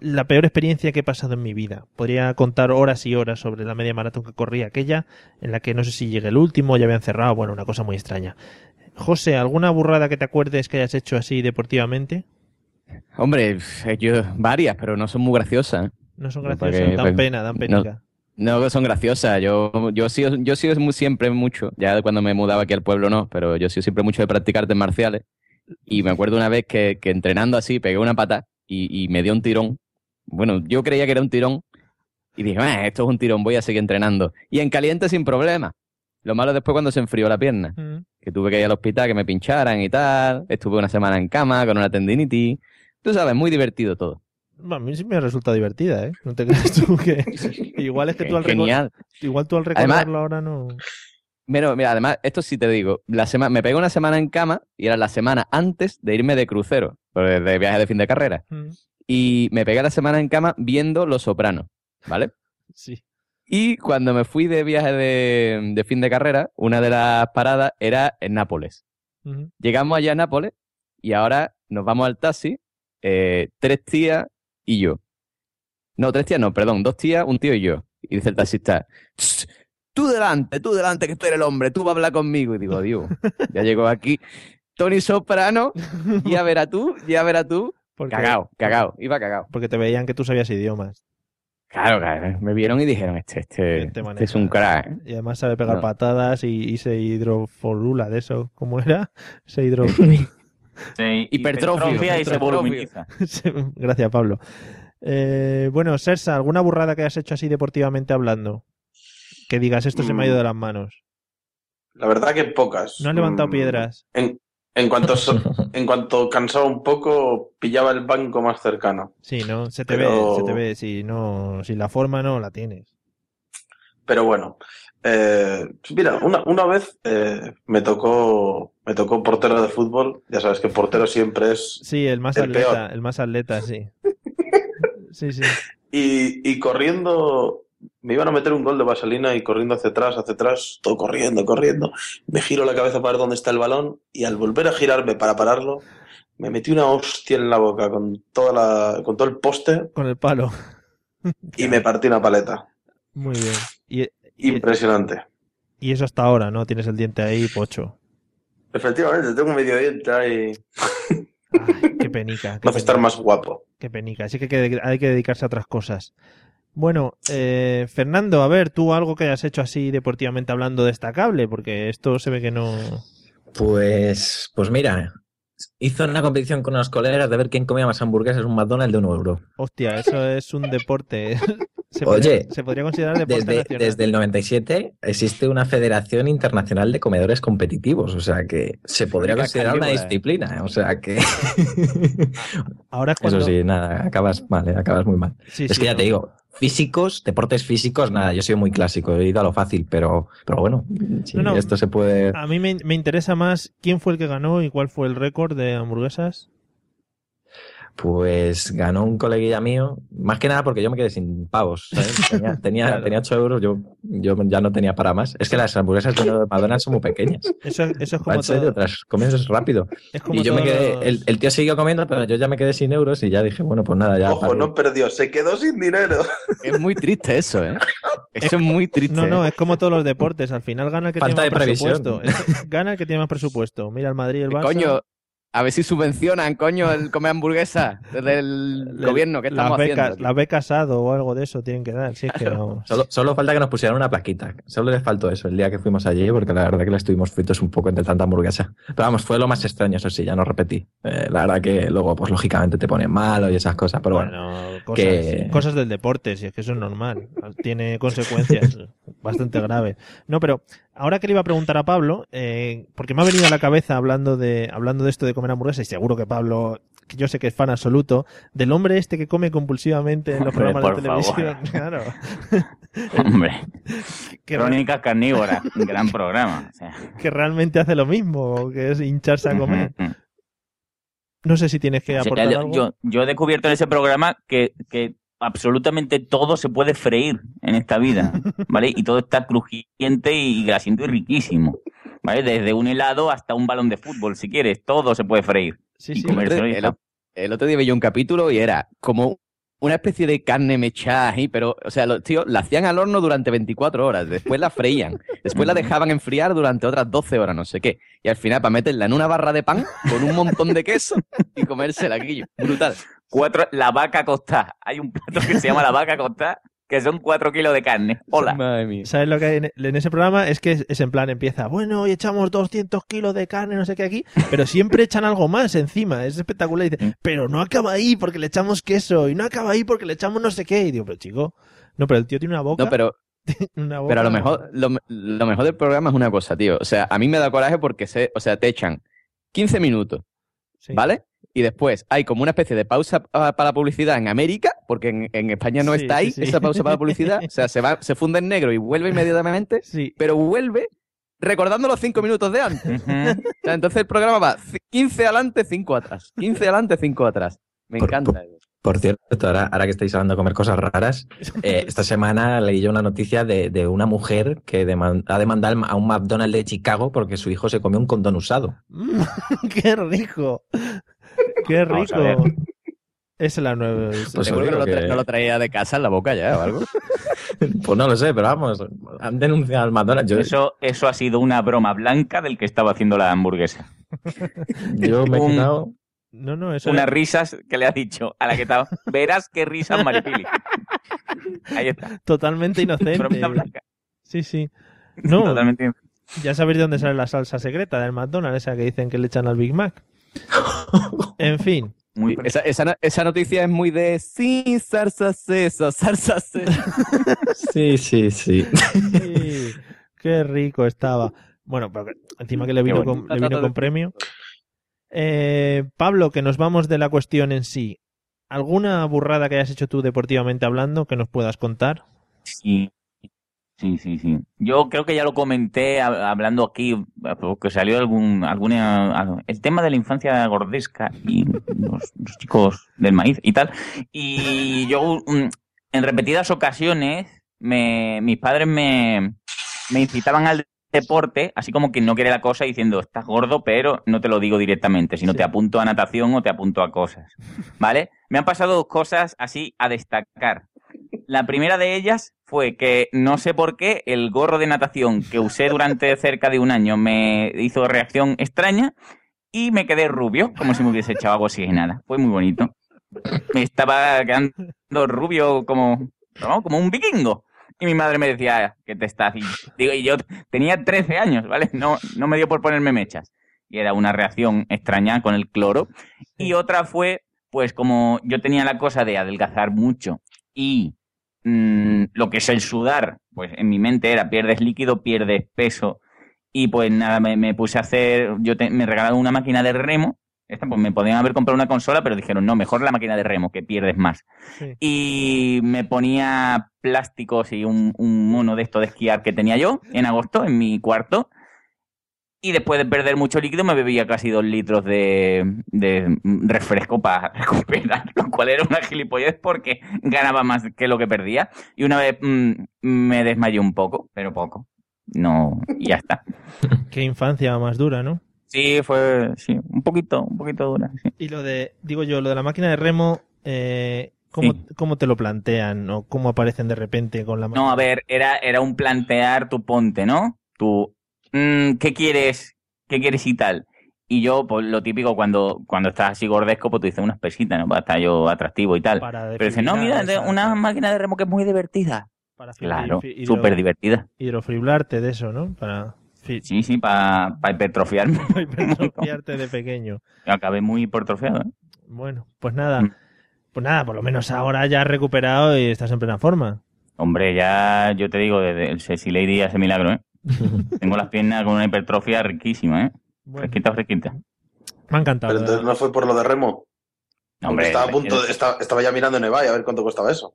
la peor experiencia que he pasado en mi vida. Podría contar horas y horas sobre la media maratón que corrí aquella, en la que no sé si llegué el último, ya habían cerrado, bueno, una cosa muy extraña. José, ¿alguna burrada que te acuerdes que hayas hecho así deportivamente? Hombre, yo varias, pero no son muy graciosas. ¿eh? No son Porque, graciosas, dan pues, pena, dan penica. No son graciosas. Yo, yo sí, yo muy- siempre mucho. Ya cuando me mudaba aquí al pueblo no, pero yo sí siempre mucho de practicar artes marciales. Y me acuerdo una vez que, que entrenando así pegué una pata y, y me dio un tirón. Bueno, yo creía que era un tirón y dije, "Ah, esto es un tirón, voy a seguir entrenando. Y en caliente sin problema. Lo malo después cuando se enfrió la pierna, Mm. que tuve que ir al hospital que me pincharan y tal. Estuve una semana en cama con una tendinitis. Tú sabes, muy divertido todo. A mí sí me ha resultado divertida, ¿eh? No te creas tú que... *laughs* Igual es que tú al, reco- Genial. Igual tú al Además- recordarlo ahora no... Mira, mira, además, esto sí te digo, la semana, me pegué una semana en cama y era la semana antes de irme de crucero, pues, de viaje de fin de carrera. Mm, Y me pegué la semana en cama viendo Los Sopranos, ¿vale? Sí. Y cuando me fui de viaje de, de fin de carrera, una de las paradas era en Nápoles. Llegamos allá a Nápoles y ahora nos vamos al taxi, eh, tres tías y yo. No, tres tías no, perdón, dos tías, un tío y yo. Y dice el taxista, "Tss, tú delante, tú delante, que tú eres el hombre, tú vas a hablar conmigo. Y digo, Dios, ya llegó aquí Tony Soprano, ya verás tú, ya verás tú. Porque, Cagao, cagao, iba cagao. Porque te veían que tú sabías idiomas. Claro, claro, me vieron y dijeron, este, este, Este este es un crack. ¿eh?". Y además sabe pegar No. patadas y, y se hidrofolula de eso. ¿Cómo era? *laughs* Se hidro... *laughs* Se hipertrofia y se voluminiza. *laughs* Gracias, Pablo. Eh, bueno, Sersa, ¿alguna burrada que hayas hecho así deportivamente hablando? Que digas, esto se me ha ido de las manos. La verdad que pocas. No has levantado Mm, piedras. En, en cuanto so- *laughs* en cuanto cansaba un poco, pillaba el banco más cercano. Sí, ¿no? Se te Pero- ve, se te ve. Si, no, si la forma no la tienes. Pero bueno, eh, mira, una, una vez eh, me tocó me tocó portero de fútbol. Ya sabes que portero siempre es. Sí, el más El atleta, peor. el más atleta, sí. *laughs* Sí, sí. Y, y corriendo, me iban a meter un gol de vaselina y corriendo hacia atrás, hacia atrás, todo corriendo, corriendo. Me giro la cabeza para ver dónde está el balón y al volver a girarme para pararlo, me metí una hostia en la boca con toda la, con todo el poste Con el palo. y me partí una paleta. Muy bien. Y, y, Impresionante. y eso hasta ahora, ¿no? Tienes el diente ahí, pocho. Efectivamente, tengo un medio diente ahí. Ay, qué penica. Qué *laughs* estar más guapo. Qué penica. Así que hay que- hay que dedicarse a otras cosas. Bueno, eh, Fernando, a ver, tú algo que hayas hecho así deportivamente hablando destacable, porque esto se ve que no. Pues, pues mira, hizo una competición con unos colegas de ver quién comía más hamburguesas un McDonald's de un euro. Hostia, eso es un deporte. *laughs* Se Oye, podría, se podría considerar deporte Desde, nacional. desde el 97 existe una Federación Internacional de Comedores Competitivos, o sea que se podría considerar una eh. disciplina, o sea que... *laughs* Ahora es cuando... Eso sí, nada, acabas mal, ¿eh? acabas muy mal. Sí, es sí, que ya no. te digo, físicos, deportes físicos, nada, yo soy muy clásico, he ido a lo fácil, pero, pero bueno, si No, no. esto se puede... A mí me, me interesa más quién fue el que ganó y cuál fue el récord de hamburguesas. Pues ganó un coleguilla mío, más que nada porque yo me quedé sin pavos, ¿sabes? Tenía, *laughs* tenía, Claro. tenía 8 euros, yo, yo ya no tenía para más. Es que las hamburguesas de McDonald's son muy pequeñas. Eso, eso es como en serio, las comes rápido. Es como Y yo me quedé, los- el, el tío siguió comiendo, pero yo ya me quedé sin euros y ya dije, bueno, pues nada, ya. Ojo, paré. no perdió, se quedó sin dinero. *laughs* Es muy triste eso, ¿eh? Eso es muy triste. No, no, ¿eh? es como todos los deportes. Al final gana el que Falta tiene más de previsión. presupuesto. Es- Gana el que tiene más presupuesto. Mira el Madrid y el Barça. Coño, a ver si subvencionan, coño, el comer hamburguesa desde el gobierno que las estamos becas, haciendo. las becas o algo de eso tienen que dar. Sí, es que no. Solo, solo falta que nos pusieran una plaquita. Solo les faltó eso el día que fuimos allí, porque la verdad que le estuvimos fritos un poco entre tanta hamburguesa. Pero vamos, fue lo más extraño, eso sí, ya no repetí. Eh, la verdad que luego, pues lógicamente te ponen malo y esas cosas, pero bueno. Bueno, cosas, que- cosas del deporte, si es que eso es normal. Tiene consecuencias *laughs* bastante graves. No, pero ahora que le iba a preguntar a Pablo, eh, porque me ha venido a la cabeza hablando de, hablando de esto de comer hamburguesas, y seguro que Pablo, que yo sé que es fan absoluto, del hombre este que come compulsivamente en los Hombre, programas de televisión. Claro. *laughs* Hombre, *laughs* Que, Crónicas Carnívoras, un gran programa. o sea. que realmente hace lo mismo, que es hincharse a comer. No sé si tienes que O sea, aportar yo, algo. yo- yo he descubierto en ese programa que, que absolutamente todo se puede freír en esta vida, *laughs* ¿vale? Y todo está crujiente y grasiento y riquísimo, ¿vale? Desde un helado hasta un balón de fútbol, si quieres, todo se puede freír. Sí, sí. el, el otro día yo un capítulo y era como una especie de carne mechada ahí, pero, o sea, los tíos la hacían al horno durante 24 horas, después la freían, después la dejaban enfriar durante otras 12 horas, no sé qué, y al final para meterla en una barra de pan con un montón de queso y comérsela aquí. Brutal. Cuatro, la vaca costada. Hay un plato que se llama la vaca costada, que son cuatro kilos de carne. Hola. Madre mía. ¿Sabes lo que hay en, en ese programa? Es que es, es en plan, empieza, bueno, hoy echamos 200 kilos de carne, no sé qué aquí, pero siempre echan algo más encima, es espectacular. Y dice, pero no acaba ahí porque le echamos queso, y no acaba ahí porque le echamos no sé qué. Y digo, pero chico, no, pero el tío tiene una boca. No, pero, *laughs* una boca- pero a lo mejor, lo, lo mejor del programa es una cosa, tío. O sea, a mí me da coraje porque se, o sea, te echan 15 minutos, Sí. ¿vale? Y después hay como una especie de pausa ah, para la publicidad en América, porque en, en España no Sí, está ahí sí, sí. esa pausa para la publicidad. O sea, se va, se funde en negro y vuelve inmediatamente, *laughs* Sí, pero vuelve recordando los 5 minutos de antes. Ujú. *laughs* O sea, entonces el programa va c- 15 adelante, 5 atrás. 15 adelante, 5 atrás. Me Por- encanta. eso. Por cierto, ahora, ahora que estáis hablando de comer cosas raras, eh, *laughs* esta semana leí yo una noticia de, de una mujer que deman- ha demandado a un McDonald's de Chicago porque su hijo se comió un condón usado. Mm, ¡Qué rico! ¡Qué rico! Esa es la nueva. Pues Seguro que no, lo tra- que- no lo traía de casa en la boca ya o algo. *laughs* Pues no lo sé, pero vamos, han denunciado al McDonald's. Yo, Eso, eso ha sido una broma blanca del que estaba haciendo la hamburguesa. yo me he un- quedado... No, no, eso Unas era- risas que le ha dicho a la que estaba. Verás qué risas, Maripili. Ahí está. totalmente inocente. Bromita blanca. Sí, sí. No, Totalmente. ya sabéis de dónde sale la salsa secreta del McDonald's, esa que dicen que le echan al Big Mac. *laughs* En fin. Muy Esa, esa, no- esa noticia es muy de sí, zarza eso, zarza eso. *laughs* Sí, sí, sí. Sí, qué rico estaba. Bueno, pero encima que le vino, Qué bueno. con, le vino con premio. Eh, Pablo, que nos vamos de la cuestión en sí. ¿Alguna burrada que hayas hecho tú deportivamente hablando que nos puedas contar? Sí. Sí, sí, sí. Yo creo que ya lo comenté hab- hablando aquí, porque salió algún, alguna, el tema de la infancia gordesca y los, los chicos del maíz y tal. Y yo, mm, en repetidas ocasiones, me, mis padres me, me incitaban al deporte, así como que no quiere la cosa diciendo, estás gordo, pero no te lo digo directamente, sino Sí. te apunto a natación o te apunto a cosas. ¿Vale? Me han pasado dos cosas así a destacar. La primera de ellas fue que no sé por qué el gorro de natación que usé durante *laughs* cerca de un año me hizo reacción extraña y me quedé rubio, como si me hubiese echado agua oxigenada. Fue muy bonito. Me estaba quedando rubio como, ¿no? como un vikingo. Y mi madre me decía, ¿qué te estás haciendo? Digo, y yo tenía 13 años, ¿vale? No, no me dio por ponerme mechas. y era una reacción extraña con el cloro. Y otra fue, pues como yo tenía la cosa de adelgazar mucho y mm, lo que es el sudar, pues en mi mente era pierdes líquido, pierdes peso. Y pues nada, me, me puse a hacer, yo te- me regalaron una máquina de remo. Esta, pues me podían haber comprado una consola, pero dijeron, no, mejor la máquina de remo, que pierdes más. Sí. Y me ponía plásticos y un, un mono de esto de esquiar que tenía yo en agosto en mi cuarto. Y después de perder mucho líquido me bebía casi dos litros de, de refresco para *laughs* recuperar, lo cual era una gilipollez porque ganaba más que lo que perdía. Y una vez mm, me desmayé un poco, pero poco. No, y ya está. *laughs* Qué infancia más dura, ¿no? Sí, fue, sí, un poquito, un poquito dura. sí. Y lo de, digo yo, lo de la máquina de remo, eh, ¿cómo, Sí. cómo te lo plantean? ¿O cómo aparecen de repente con la máquina? No, a ver, era, era un plantear tu ponte, ¿no? Tu, mm, ¿qué quieres? ¿Qué quieres y tal? Y yo, pues lo típico, cuando, cuando estás así gordesco, pues tú dices unas pesitas, ¿no? Para estar yo atractivo y tal. Para Pero dices, no, mira, una máquina de remo que es muy divertida. Para Claro, súper divertida. Hidrofibrarte de eso, ¿no? Para fi- Sí, sí, para hipertrofiarme. *laughs* *laughs* hipertrofiarte de pequeño. Acabé muy hipertrofiado, ¿eh? Bueno, pues nada. Mm. Pues nada, por lo menos ahora ya has recuperado y estás en plena forma. Hombre, ya, yo te digo, desde el Ceci Lady hace milagro, ¿eh? *laughs* Tengo las piernas con una hipertrofia riquísima, ¿eh? Bueno, Fresquita, fresquita. me ha encantado. Pero entonces no fue por lo de remo. Hombre, estaba a punto, el- de- estaba, estaba ya mirando en eBay a ver cuánto costaba eso.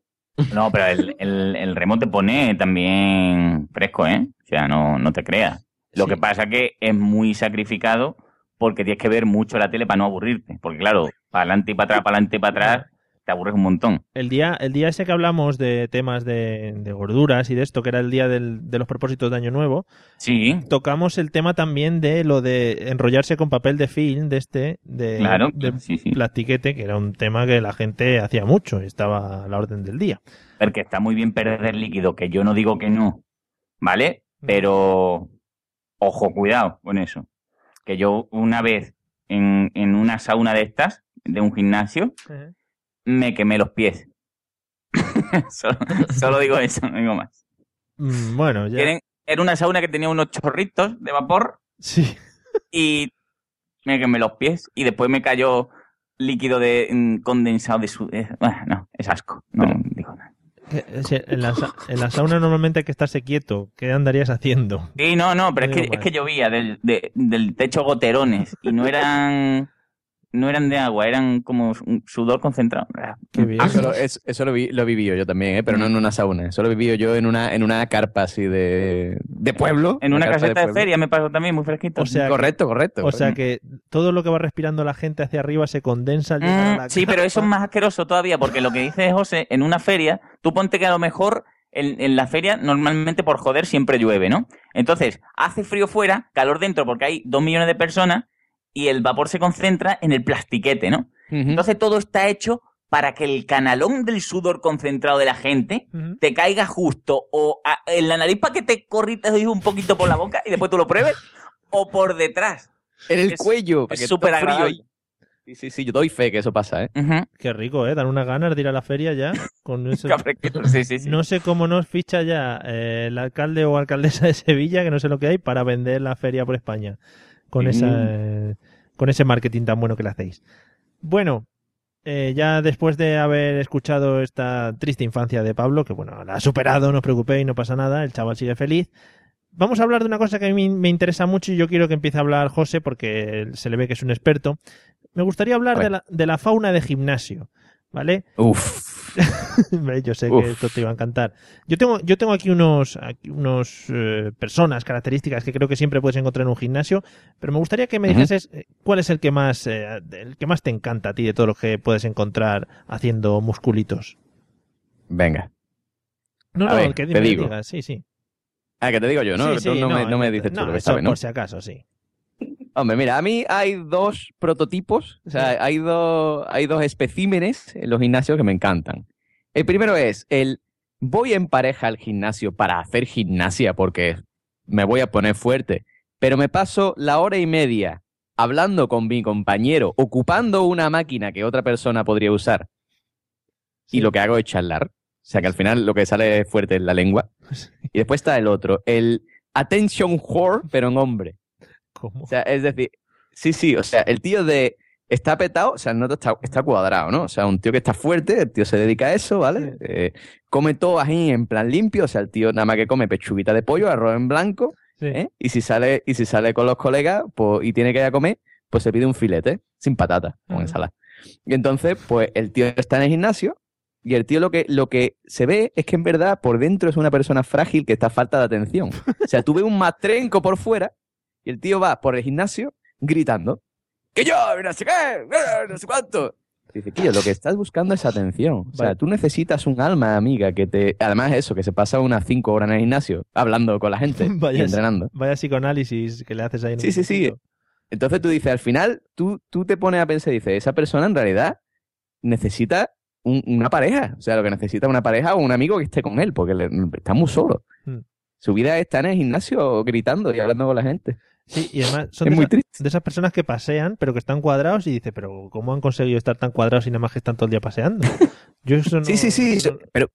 No, pero el, el, el remo te pone también fresco, ¿eh? O sea, no, no te creas. Lo Sí. que pasa que es muy sacrificado porque tienes que ver mucho la tele para no aburrirte. Porque claro, para adelante y para atrás, para adelante y para atrás, te aburres un montón. El día, el día ese que hablamos de temas de, de gorduras y de esto, que era el día del- de los propósitos de Año Nuevo, Sí, tocamos el tema también de lo de enrollarse con papel de film, de este, de, claro. de Sí, sí. plastiquete, que era un tema que la gente hacía mucho y estaba a la orden del día. Porque está muy bien perder líquido, que yo no digo que no, ¿vale? Pero, ojo, cuidado con eso. Que yo una vez en, en una sauna de estas, de un gimnasio, me quemé los pies. *laughs* solo, solo digo eso, no digo más. Mm, Bueno, ya. Era una sauna que tenía unos chorritos de vapor Sí. y me quemé los pies y después me cayó líquido de mm, condensado de su... eh, bueno, no, es asco. No digo nada. Es que En la, sa- en la sauna normalmente hay que estarse quieto. ¿Qué andarías haciendo? Sí, no, no, pero es que, es que llovía del, de- del techo goterones y no eran no eran de agua, eran como un sudor concentrado. Qué bien. Eso, lo, es- eso lo, vi- lo he vivido yo también, ¿eh? pero no en una sauna. Eso lo vivido yo en una, en una carpa así de, de pueblo. En una caseta de, feria me pasó también, muy fresquito. O sea, Correcto, correcto. O sea que todo lo que va respirando la gente hacia arriba se condensa al llegar a Mm, la sí, pero eso es más asqueroso todavía, porque lo que dice José, en una feria, tú ponte que a lo mejor en, en la feria normalmente por joder siempre llueve, ¿no? Entonces, hace frío fuera, calor dentro, porque hay dos millones de personas y el vapor se concentra en el plastiquete, ¿no? Entonces todo está hecho para que el canalón del sudor concentrado de la gente te caiga justo o a- en la nariz para que te corrites un poquito por la boca y después tú lo pruebes, o por detrás. en el es- cuello. es súper frío agradable. ahí. Sí, sí, sí, yo doy fe que eso pasa, ¿eh? Qué rico, ¿eh? Dan unas ganas de ir a la feria ya. Con. *laughs* Fresquito, sí, sí, sí. No sé cómo nos ficha ya eh, el alcalde o alcaldesa de Sevilla, que no sé lo que hay, para vender la feria por España. Con, Mm. esa, eh, con ese marketing tan bueno que le hacéis. Bueno, eh, ya después de haber escuchado esta triste infancia de Pablo, que bueno, la ha superado, no os preocupéis, no pasa nada, el chaval sigue feliz. Vamos a hablar de una cosa que a mí me interesa mucho y yo quiero que empiece a hablar José porque se le ve que es un experto. Me gustaría hablar de la, de la fauna de gimnasio, ¿vale? Uf. *laughs* Yo sé Uf. que esto te iba a encantar. Yo tengo, yo tengo aquí unos, aquí unos eh, personas, características que creo que siempre puedes encontrar en un gimnasio, pero me gustaría que me dijeses eh, cuál es el que más, eh, el que más te encanta a ti de todo lo que puedes encontrar haciendo musculitos. Venga. No, A no, ver, el que te me digo. digas, sí, sí. Ah, que te digo yo, ¿no? Sí, Tú sí, no, me, no me dices tú lo que sabes, ¿no? por si acaso, sí. Hombre, mira, a mí hay dos prototipos, o sea, hay dos, hay dos especímenes en los gimnasios que me encantan. El primero es el voy en pareja al gimnasio para hacer gimnasia porque me voy a poner fuerte, pero me paso la hora y media hablando con mi compañero, ocupando una máquina que otra persona podría usar, y lo que hago es charlar. O sea, que al final lo que sale fuerte es la lengua. *laughs* Y después está el otro, el attention whore, pero en hombre. ¿Cómo? O sea, es decir, Sí, sí, o sea, el tío de está petado, o sea, el noto está, está cuadrado, ¿no? O sea, un tío que está fuerte, el tío se dedica a eso, ¿vale? Eh, come todo ahí en plan limpio, o sea, el tío nada más que come pechuguita de pollo, arroz en blanco, Sí. ¿eh? Y si sale, y si sale con los colegas, pues, y tiene que ir a comer, pues se pide un filete, sin patata, con ensalada. Y entonces, pues el tío está en el gimnasio, y el tío lo que, lo que se ve es que en verdad por dentro es una persona frágil que está a falta de atención. O sea, tú ves un matrenco por fuera, y el tío va por el gimnasio gritando que yo, no sé qué, no sé cuánto. Dice, tío, lo que estás buscando es atención. O sea, Vale. tú necesitas un alma amiga que te... Además eso, que se pasa unas cinco horas en el gimnasio hablando con la gente *laughs* y entrenando. Vaya psicoanálisis que le haces ahí. en Sí, sí, sí. Entonces tú dices, al final, tú, tú te pones a pensar y dices, esa persona en realidad necesita un- una pareja. O sea, lo que necesita es una pareja o un amigo que esté con él, porque le- está muy solo. Hmm. Su vida está en el gimnasio gritando y hablando con la gente. Sí, y además son Es de, muy esa- de esas personas que pasean, pero que están cuadrados y dice, pero ¿cómo han conseguido estar tan cuadrados y nada más que están todo el día paseando? *laughs* Yo eso no- Sí, sí, sí. no- Pero,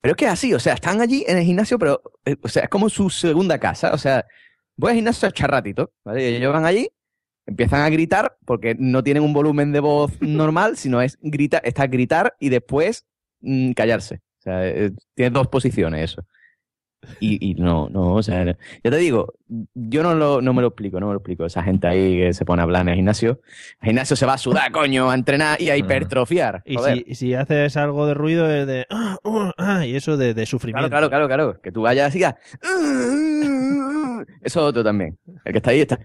pero es que es así, o sea, están allí en el gimnasio, pero, eh, o sea, es como su segunda casa. O sea, voy al gimnasio a echar ratito, ¿vale? Ellos van allí, empiezan a gritar, porque no tienen un volumen de voz *laughs* normal, sino es gritar, está gritar y después mm, callarse. O sea, eh, tiene dos posiciones eso. Y, y no, no, o sea, ya te digo, yo no, lo, no me lo explico, no me lo explico. Esa gente ahí que se pone a hablar en el gimnasio, el gimnasio se va a sudar, coño, a entrenar y a hipertrofiar. Y joder. si, y si haces algo de ruido es de... "Ah, uh, ah", y eso de, de sufrimiento. Claro, claro, claro, claro. Que tú vayas así a... Eso otro también. El que está ahí está...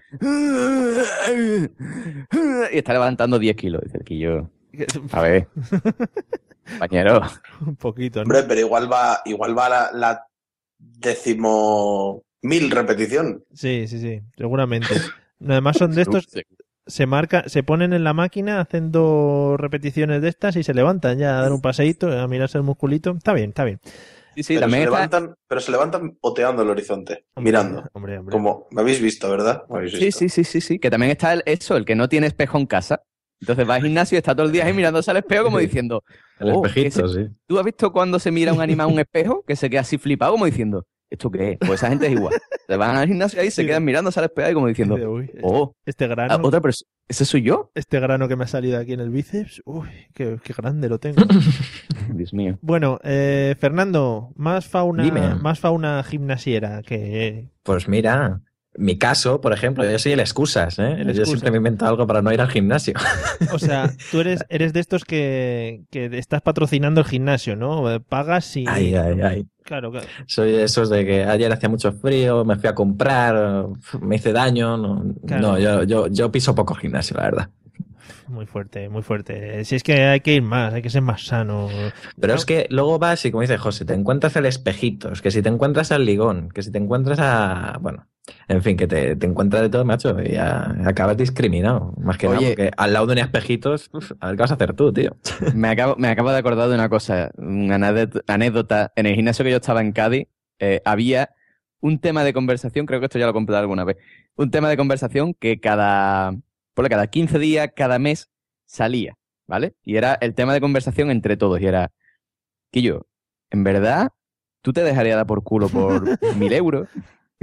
Y está levantando 10 kilos. Dice el quillo. A ver. *laughs* Compañero. Un poquito, ¿no? Hombre, pero igual va, igual va la, la décimo mil repetición. Sí, sí, sí, seguramente. Además son de estos, se marca, se ponen en la máquina, hacen dos repeticiones de estas y se levantan ya a dar un paseíto, a mirarse el musculito. Está bien, está bien. Sí, sí, pero, se levantan, pero se levantan oteando el horizonte, Hombre, mirando. Hombre, hombre. Como, me habéis visto, ¿verdad? Me habéis Sí, sí, sí, sí, sí. Que también está el, eso, el que no tiene espejo en casa. Entonces va al gimnasio y está todo el día ahí mirándose al espejo como *laughs* diciendo... El "Oh, espejito, ese- sí. ¿Tú has visto cuando se mira un animal a un espejo que se queda así flipado como diciendo... ¿Esto qué es? Pues esa gente es igual. Se van al gimnasio ahí y se quedan mirándose al espejo y como diciendo... Dice, "Uy, Oh, este ah, grano, otra persona. ¿Ese soy yo? este grano que me ha salido aquí en el bíceps, uy, qué, qué grande lo tengo. *laughs* Dios mío. Bueno, eh, Fernando, más fauna, Dime. más fauna gimnasiera que Pues mira, mi caso, por ejemplo, yo soy el excusas, ¿eh? El Yo siempre me invento algo para no ir al gimnasio. O sea, *laughs* tú eres, eres de estos que, que estás patrocinando el gimnasio, ¿no? Pagas y... Ay, ay, ay. Claro, claro. Soy de esos de que ayer hacía mucho frío, me fui a comprar, me hice daño. No, Claro. no yo, yo, yo piso poco gimnasio, la verdad. Muy fuerte, muy fuerte. Si es que hay que ir más, hay que ser más sano. Pero No, es que luego vas y, como dice José, te encuentras el espejitos, que si te encuentras al ligón, que si te encuentras a. Bueno, en fin, que te, te encuentras de todo, macho, y ya acabas discriminado. Más que nada, Oye. porque al lado de un espejitos, uf, a ver qué vas a hacer tú, tío. *laughs* Me acabo, me acabo de acordar de una cosa, una anécdota-. En el gimnasio que yo estaba en Cádiz, eh, había un tema de conversación, creo que esto ya lo he contado alguna vez, un tema de conversación que cada, por cada 15 días, cada mes salía, ¿vale? Y era el tema de conversación entre todos, y era, Quillo, en verdad, tú te dejarías dar por culo por *laughs* mil euros.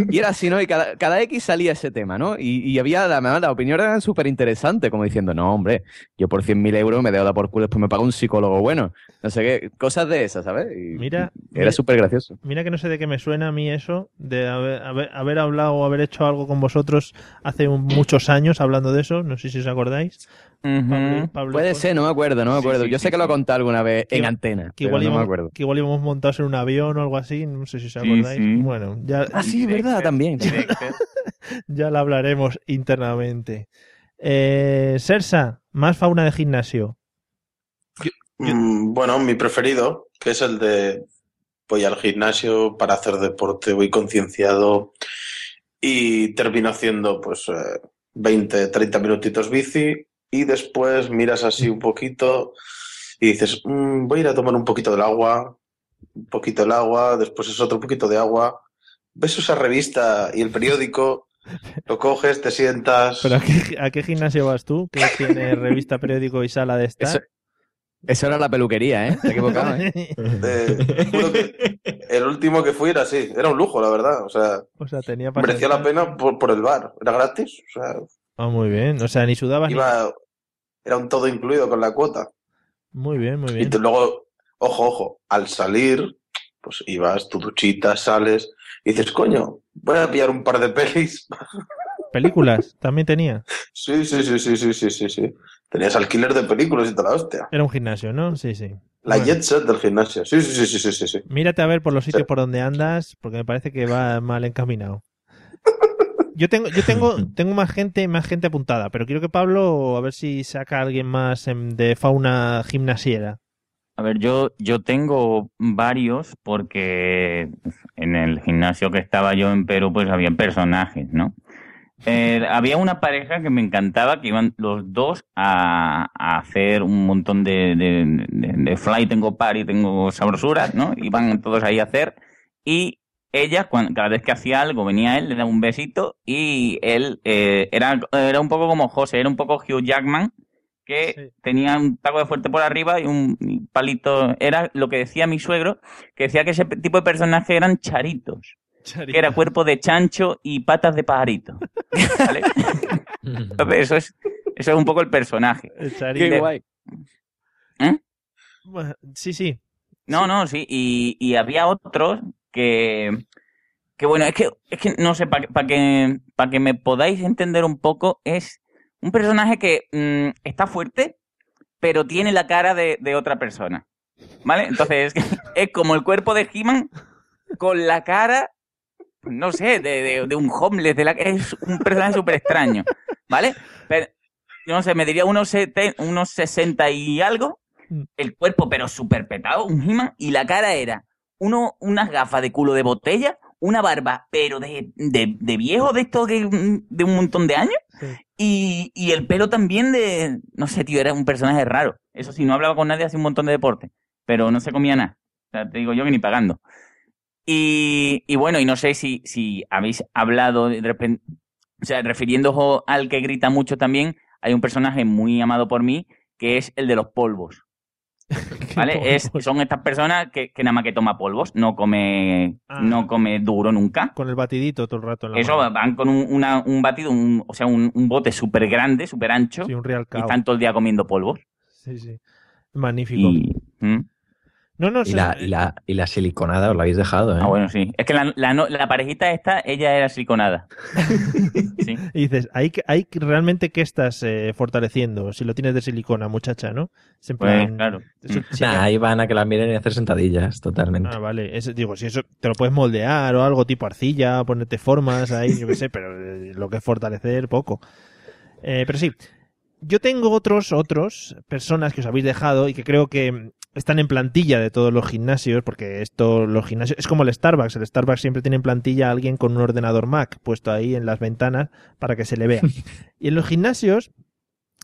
Y era así, ¿no? Y cada, cada X salía ese tema, ¿no? Y, y había, además, la opinión era súper interesante, como diciendo, no, hombre, yo por 100.000 euros me dejo dar por culo, después me pago un psicólogo bueno. No sé qué, cosas de esas, ¿sabes? Y Mira, era súper gracioso. Mira que no sé de qué me suena a mí eso, de haber, haber, haber hablado o haber hecho algo con vosotros hace un- muchos años hablando de eso, no sé si os acordáis. Pablo- Pablo Puede ser, no me acuerdo, no me acuerdo. sí, yo sí, sé que lo he contado alguna vez Que en antena, Que pero igual, no me íbamos, acuerdo. que igual íbamos montados en un avión o algo así, no sé si os acordáis. sí. Bueno, ya, Ah, sí, verdad, también. *laughs* Ya lo hablaremos internamente. Eh, Sersa, más fauna de gimnasio. Mm, bueno, mi preferido, que es el de voy al gimnasio para hacer deporte, voy concienciado y termino haciendo pues eh, 20, 30 minutitos bici y después miras así un poquito y dices, "Mm, voy a ir a tomar un poquito del agua, un poquito del agua, después es otro poquito de agua. Ves esa revista y el periódico, lo coges, te sientas. ¿Pero a qué, a qué gimnasio vas tú? Que tiene revista, periódico y sala de estar. Eso, eso era la peluquería, ¿eh? Te he equivocado, ¿eh? Eh, juro que el último que fui era así, era un lujo, la verdad. O sea, o sea, tenía para merecía la pena por, por el bar. Era gratis. O sea, Ah, muy bien. O sea, ni sudabas ni... Iba, era un todo incluido con la cuota. Muy bien, muy Y bien. te- luego, ojo, ojo, al salir, pues ibas, tu duchita, sales, y dices, coño, voy a pillar un par de pelis. *laughs* Películas también tenía. Sí, sí, sí, sí, sí, sí, sí, sí. Tenías alquiler de películas y toda la hostia. Era un gimnasio, ¿no? Sí, sí. La Bueno. jet set del gimnasio. Sí, sí, sí, sí, sí, sí, sí. Mírate a ver por los sitios Sí. por donde andas, porque me parece que va mal encaminado. *laughs* Yo tengo, yo tengo, *laughs* tengo más gente, más gente apuntada, pero quiero que Pablo, a ver si saca a alguien más de fauna gimnasiera. A ver, yo, yo tengo varios porque en el gimnasio que estaba yo en Perú, pues había personajes, ¿no? Eh, había una pareja que me encantaba, que iban los dos a, a hacer un montón de, de, de- de fly, tengo party, tengo sabrosuras, ¿no? Iban todos ahí a hacer y ella, cada vez que hacía algo, venía él, le daba un besito y él eh, era, era un poco como José, era un poco Hugh Jackman, que Sí. tenía un taco de fuerte por arriba y un palito. Era lo que decía mi suegro, que decía que ese tipo de personajes eran charitos, que era cuerpo de chancho y patas de pajarito. ¿Vale? *laughs* Entonces, eso es, eso es un poco el personaje. El Qué guay. Bueno, Sí, sí. No, no, sí. Y, y había otros que, que bueno, es que, es que no sé, para que, que me podáis entender un poco, es un personaje que mm, está fuerte, pero tiene la cara de, de otra persona. ¿Vale? Entonces, es, *laughs* es como el cuerpo de He-Man con la cara, no sé, de, de, de un homeless, de la, es un personaje súper extraño. ¿Vale? Pero, yo no sé, me diría unos, sete- unos 60 y algo, el cuerpo pero súper petado, un He-Man, y la cara era uno, unas gafas de culo de botella, una barba, pero de, de, de viejo, de esto de, un- de un montón de años, Sí. y, y el pelo también de, no sé, tío, era un personaje raro. Eso sí, no hablaba con nadie, hacía un montón de deporte, pero no se comía nada. O sea, te digo yo que ni pagando. Y, y bueno, y no sé si, si habéis hablado de repente, o sea, refiriéndoos al que grita mucho también, hay un personaje muy amado por mí, que es el de los polvos. *laughs* ¿Vale? Es, son estas personas que, que nada más que toma polvos, no come, Ah. no come duro nunca. Con el batidito todo el rato en la Eso mano. van con un, una- un batido, un- o sea, un, un bote súper grande, súper ancho, Sí, un real y están todo el día comiendo polvos. Sí, sí. Magnífico. Y, ¿Mm? No, no, Y sí, la, y, la, y la siliconada os la habéis dejado, ¿eh? Ah, bueno, sí. Es que la, la, no- la parejita esta, ella era siliconada. *laughs* Sí. Y dices, ahí, ahí realmente qué estás eh, fortaleciendo si lo tienes de silicona, muchacha, ¿no? En Pues, claro. eso- sí, Nah, ahí van a que la miren y hacer sentadillas, totalmente. Ah, vale. Eso- digo, si eso te lo puedes moldear o algo tipo arcilla, ponerte formas ahí, yo qué sé, pero eh, lo que es fortalecer, poco. Eh, pero sí, yo tengo otros, otros personas que os habéis dejado y que creo que están en plantilla de todos los gimnasios, porque esto, los gimnasios, es como el Starbucks. El Starbucks siempre tiene en plantilla a alguien con un ordenador Mac puesto ahí en las ventanas para que se le vea. *laughs* y en los gimnasios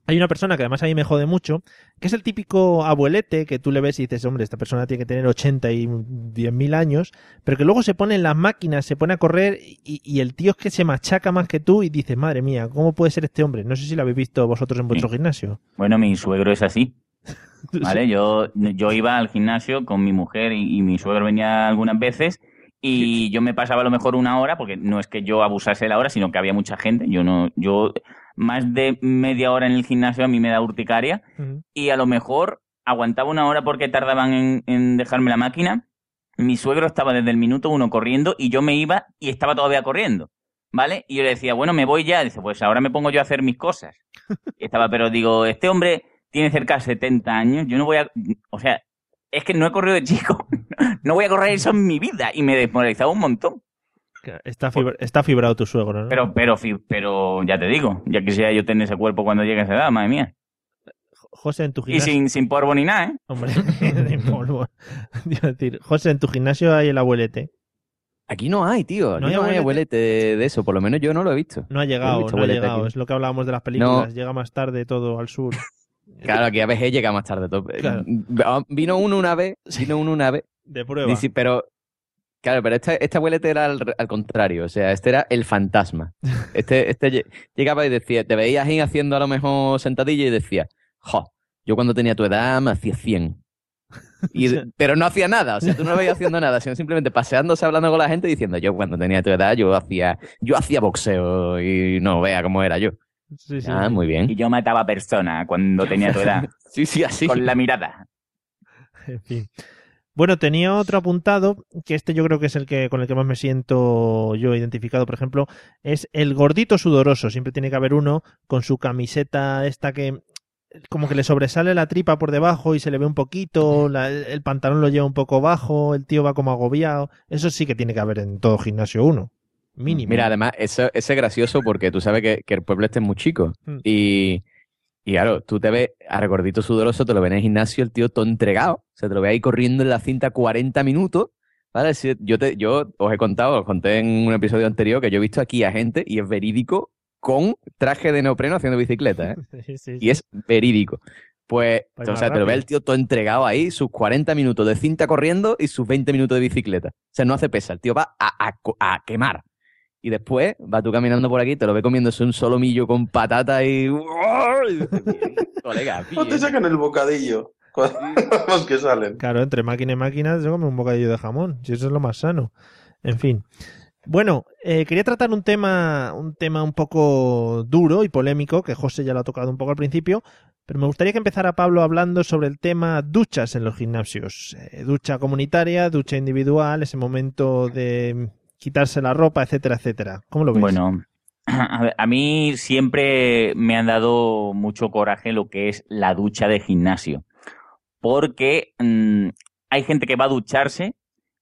hay una persona que además a mí me jode mucho, que es el típico abuelete que tú le ves y dices, hombre, esta persona tiene que tener 80 y 10 mil años, pero que luego se pone en las máquinas, se pone a correr y, y el tío es que se machaca más que tú y dices, madre mía, ¿cómo puede ser este hombre? No sé si lo habéis visto vosotros en vuestro gimnasio. Bueno, mi suegro es así. *laughs* ¿Vale? Yo, yo iba al gimnasio con mi mujer y, y mi suegro venía algunas veces y yo me pasaba a lo mejor una hora, porque no es que yo abusase de la hora, sino que había mucha gente. Yo no, yo más de media hora en el gimnasio a mí me da urticaria y a lo mejor aguantaba una hora porque tardaban en, en dejarme la máquina. Mi suegro estaba desde el minuto uno corriendo y yo me iba y estaba todavía corriendo. ¿Vale? Y yo le decía, bueno, me voy ya. Dice, pues ahora me pongo yo a hacer mis cosas. Y *laughs* estaba, pero digo, este hombre tiene cerca de 70 años, yo no voy a... O sea, es que no he corrido de chico. *laughs* No voy a correr eso en mi vida. Y me desmoralizaba un montón. Está, fibra- está fibrado tu suegro, ¿no? Pero, pero, pero ya te digo, ya quisiera yo tener ese cuerpo cuando llegue a esa edad, madre mía. José, en tu Y gimnasio... sin, sin polvo ni nada, ¿eh? Hombre, *laughs* de polvo. *laughs* Decir, José, en tu gimnasio hay el abuelete. Aquí no hay, tío. Aquí ¿No no hay hay, abuelete? de, eso. Por lo menos yo no lo he visto. No ha llegado, no ha llegado. aquí. Es lo que hablábamos de las películas. Llega más tarde todo al sur. Claro, aquí a veces llega más tarde. todo. Claro. Vino uno una vez, vino uno una vez. De prueba. Dice, pero. Claro, pero este, este abuelete era al, al contrario, o sea, este era el fantasma. *laughs* Este, este lle- llegaba y decía, te veías ahí haciendo a lo mejor sentadilla y decía, jo, yo cuando tenía tu edad me hacía 100. Y, *laughs* pero no hacía nada, o sea, tú no lo veías haciendo nada, sino simplemente paseándose, hablando con la gente y diciendo, yo cuando tenía tu edad, yo hacía, yo hacía boxeo y no vea cómo era yo. Sí, sí. Ah, muy Y bien. yo mataba personas cuando tenía tu edad. *laughs* Sí, sí, así. Con la mirada. En fin. Bueno, tenía otro apuntado, que este yo creo que es el que con el que más me siento yo identificado, por ejemplo, es el gordito sudoroso. Siempre tiene que haber uno con su camiseta esta que como que le sobresale la tripa por debajo y se le ve un poquito, la- el pantalón lo lleva un poco bajo, el tío va como agobiado. Eso sí que tiene que haber en todo gimnasio uno. Mínimo. Mira, además, ese es gracioso porque tú sabes que, que el pueblo este es muy chico. Mm. Y, y claro, tú te ves a gordito sudoroso, te lo ves en el gimnasio, el tío todo entregado. O sea, te lo ves ahí corriendo en la cinta 40 minutos. ¿Vale? Si- Yo, te, yo os he contado, os conté en un episodio anterior que yo he visto aquí a gente y es verídico con traje de neopreno haciendo bicicleta, ¿eh? *laughs* Sí, sí, Y es verídico. Pues, ir o sea, te lo ve el tío todo entregado ahí, sus 40 minutos de cinta corriendo y sus 20 minutos de bicicleta. O sea, no hace pesa, el tío va a, a quemar. Y después va tú caminando por aquí, te lo ve comiéndose un solomillo con patata y... y dices, "Bien, Colega, *laughs* No te bien". sacan el bocadillo. *laughs* Los que salen. Claro, entre máquina y máquina se come un bocadillo de jamón, si eso es lo más sano. En fin. Bueno, eh, quería tratar un tema, un tema un poco duro y polémico, que José ya lo ha tocado un poco al principio, pero me gustaría que empezara Pablo hablando sobre el tema duchas en los gimnasios. Eh, ducha comunitaria, ducha individual, ese momento de quitarse la ropa, etcétera, etcétera. ¿Cómo lo ves? Bueno, *clears throat* a, ver, a mí siempre me han dado mucho coraje lo que es la ducha de gimnasio. Porque mm, hay gente que va a ducharse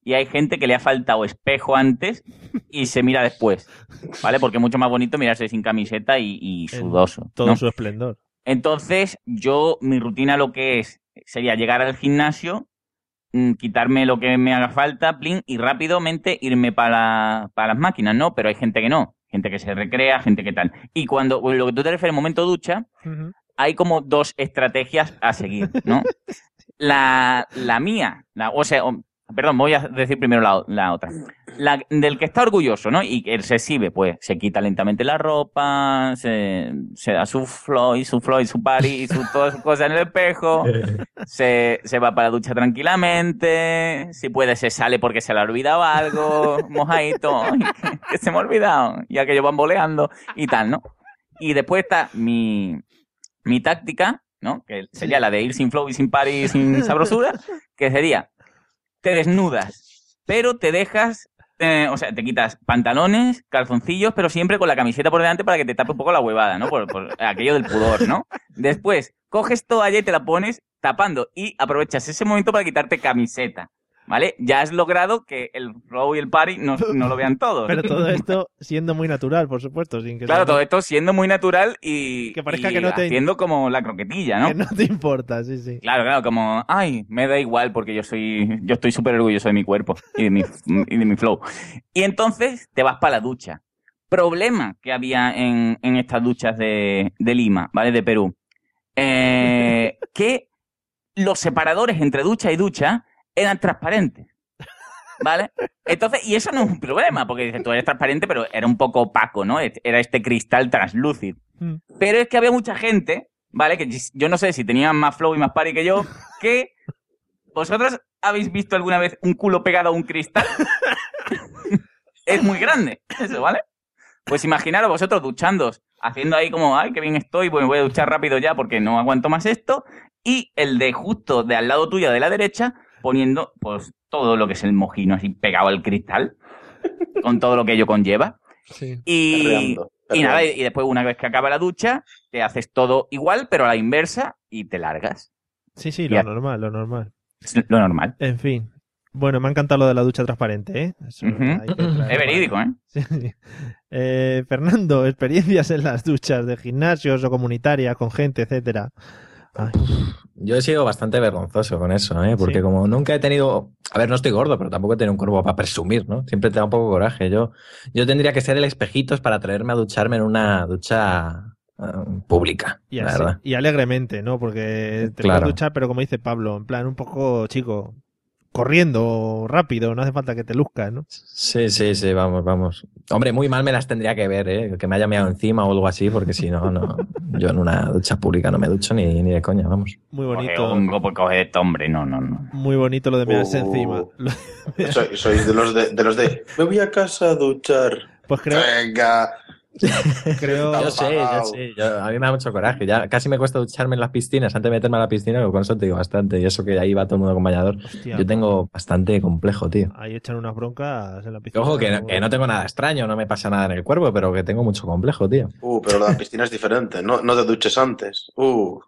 y hay gente que le ha faltado espejo antes y se mira después. ¿Vale? Porque es mucho más bonito mirarse sin camiseta y, sudoso. todo ¿no? su esplendor. Entonces, yo, mi rutina lo que es, sería llegar al gimnasio, mm, quitarme lo que me haga falta, plin, y rápidamente irme para, para las máquinas, ¿no? Pero hay gente que no, gente que se recrea, gente que tal. Y cuando, lo que tú te refieres, momento ducha, hay como dos estrategias a seguir, ¿no? *laughs* La, la mía, la- o sea, perdón, voy a decir primero la, la otra. La del que está orgulloso, ¿no? Y que se exhibe, pues se quita lentamente la ropa, se, se da su flow y su flow y su party y su, todas sus cosas en el espejo, *laughs* se, se va para la ducha tranquilamente, si puede se sale porque se le ha olvidado algo, mojadito, *laughs* que, que se me ha olvidado, y aquello bamboleando y tal, ¿no? Y después está mi, mi táctica, ¿no? Que sería la de ir sin flow y sin party y sin sabrosura, que sería, te desnudas, pero te dejas, eh, o sea, te quitas pantalones, calzoncillos, pero siempre con la camiseta por delante para que te tape un poco la huevada, ¿no? Por, por aquello del pudor, ¿no? Después, coges toalla y te la pones tapando y aprovechas ese momento para quitarte camiseta. ¿Vale? Ya has logrado que el flow y el party no, no lo vean todos. Pero todo esto siendo muy natural, por supuesto, sin que Claro, sea- todo esto siendo muy natural y, Que parezca y que no te- haciendo como la croquetilla, ¿no? que no te importa, sí, sí. Claro, claro, como, ay, me da igual porque yo soy, yo estoy súper orgulloso de mi cuerpo y de mi, y de mi flow. Y entonces te vas para la ducha. Problema que había en, en estas duchas de, de Lima, ¿vale? De Perú. Eh, que los separadores entre ducha y ducha eran transparentes. ¿Vale? Entonces, y eso no es un problema, porque dices, tú eres transparente, pero era un poco opaco, ¿no? Era este cristal translúcido. Mm. Pero es que había mucha gente, ¿vale? Que yo no sé si tenían más flow y más party que yo, que vosotros habéis visto alguna vez un culo pegado a un cristal. *laughs* es muy grande, eso, ¿vale? Pues imaginaros vosotros duchándos, haciendo ahí como, ay, qué bien estoy, pues me voy a duchar rápido ya porque no aguanto más esto. Y el de justo de al lado tuyo, de la derecha, poniendo pues todo lo que es el mojino así pegado al cristal, con todo lo que ello conlleva. sí. Y, Perreando, y nada, y después una vez que acaba la ducha, te haces todo igual, pero a la inversa, y te largas. Sí, sí, lo Ya. normal, lo normal. Lo normal. En fin. Bueno, me ha encantado lo de la ducha transparente, ¿eh? Eso Es verídico, ¿eh? *laughs* Sí, sí. Eh, Fernando, *laughs* experiencias en las duchas de gimnasios o comunitarias con gente, etcétera. Ay, Yo he sido bastante vergonzoso con eso, ¿eh? porque Sí. como nunca he tenido, a ver, no estoy gordo, pero tampoco he tenido un cuerpo para presumir, ¿no? Siempre te da un poco coraje. Yo, yo tendría que ser el espejitos para traerme a ducharme en una ducha eh, pública, y, la así- verdad. y alegremente, ¿no? Porque te Claro. puedes duchar, pero como dice Pablo, en plan un poco, chico, corriendo rápido, no hace falta que te luzcas, ¿no? Sí, sí, sí, vamos, vamos. Hombre, muy mal me las tendría que ver, ¿eh? Que me haya meado encima o algo así, porque si no, no. Yo en una ducha pública no me ducho ni, ni de coña, vamos. Muy Coge bonito. hongo, pues coge este hombre. No, no, no. Muy bonito lo de mearse Uh. encima. Soy, soy de los de, de los de. Me voy a casa a duchar. Pues creo, Venga. *laughs* Creo... Yo sé, yo sé. yo- a mí me da mucho coraje. Ya casi me cuesta ducharme en las piscinas antes de meterme a la piscina, pero con eso te digo bastante. Y eso que ahí va todo el mundo con bañador. Hostia, Yo tengo bastante complejo, tío. Ahí echan unas broncas en la piscina. Ojo, que, no- que no tengo nada extraño, no me pasa nada en el cuerpo, pero que tengo mucho complejo, tío. Uh, pero la *laughs* piscina es diferente. No, no te duches antes. Uh,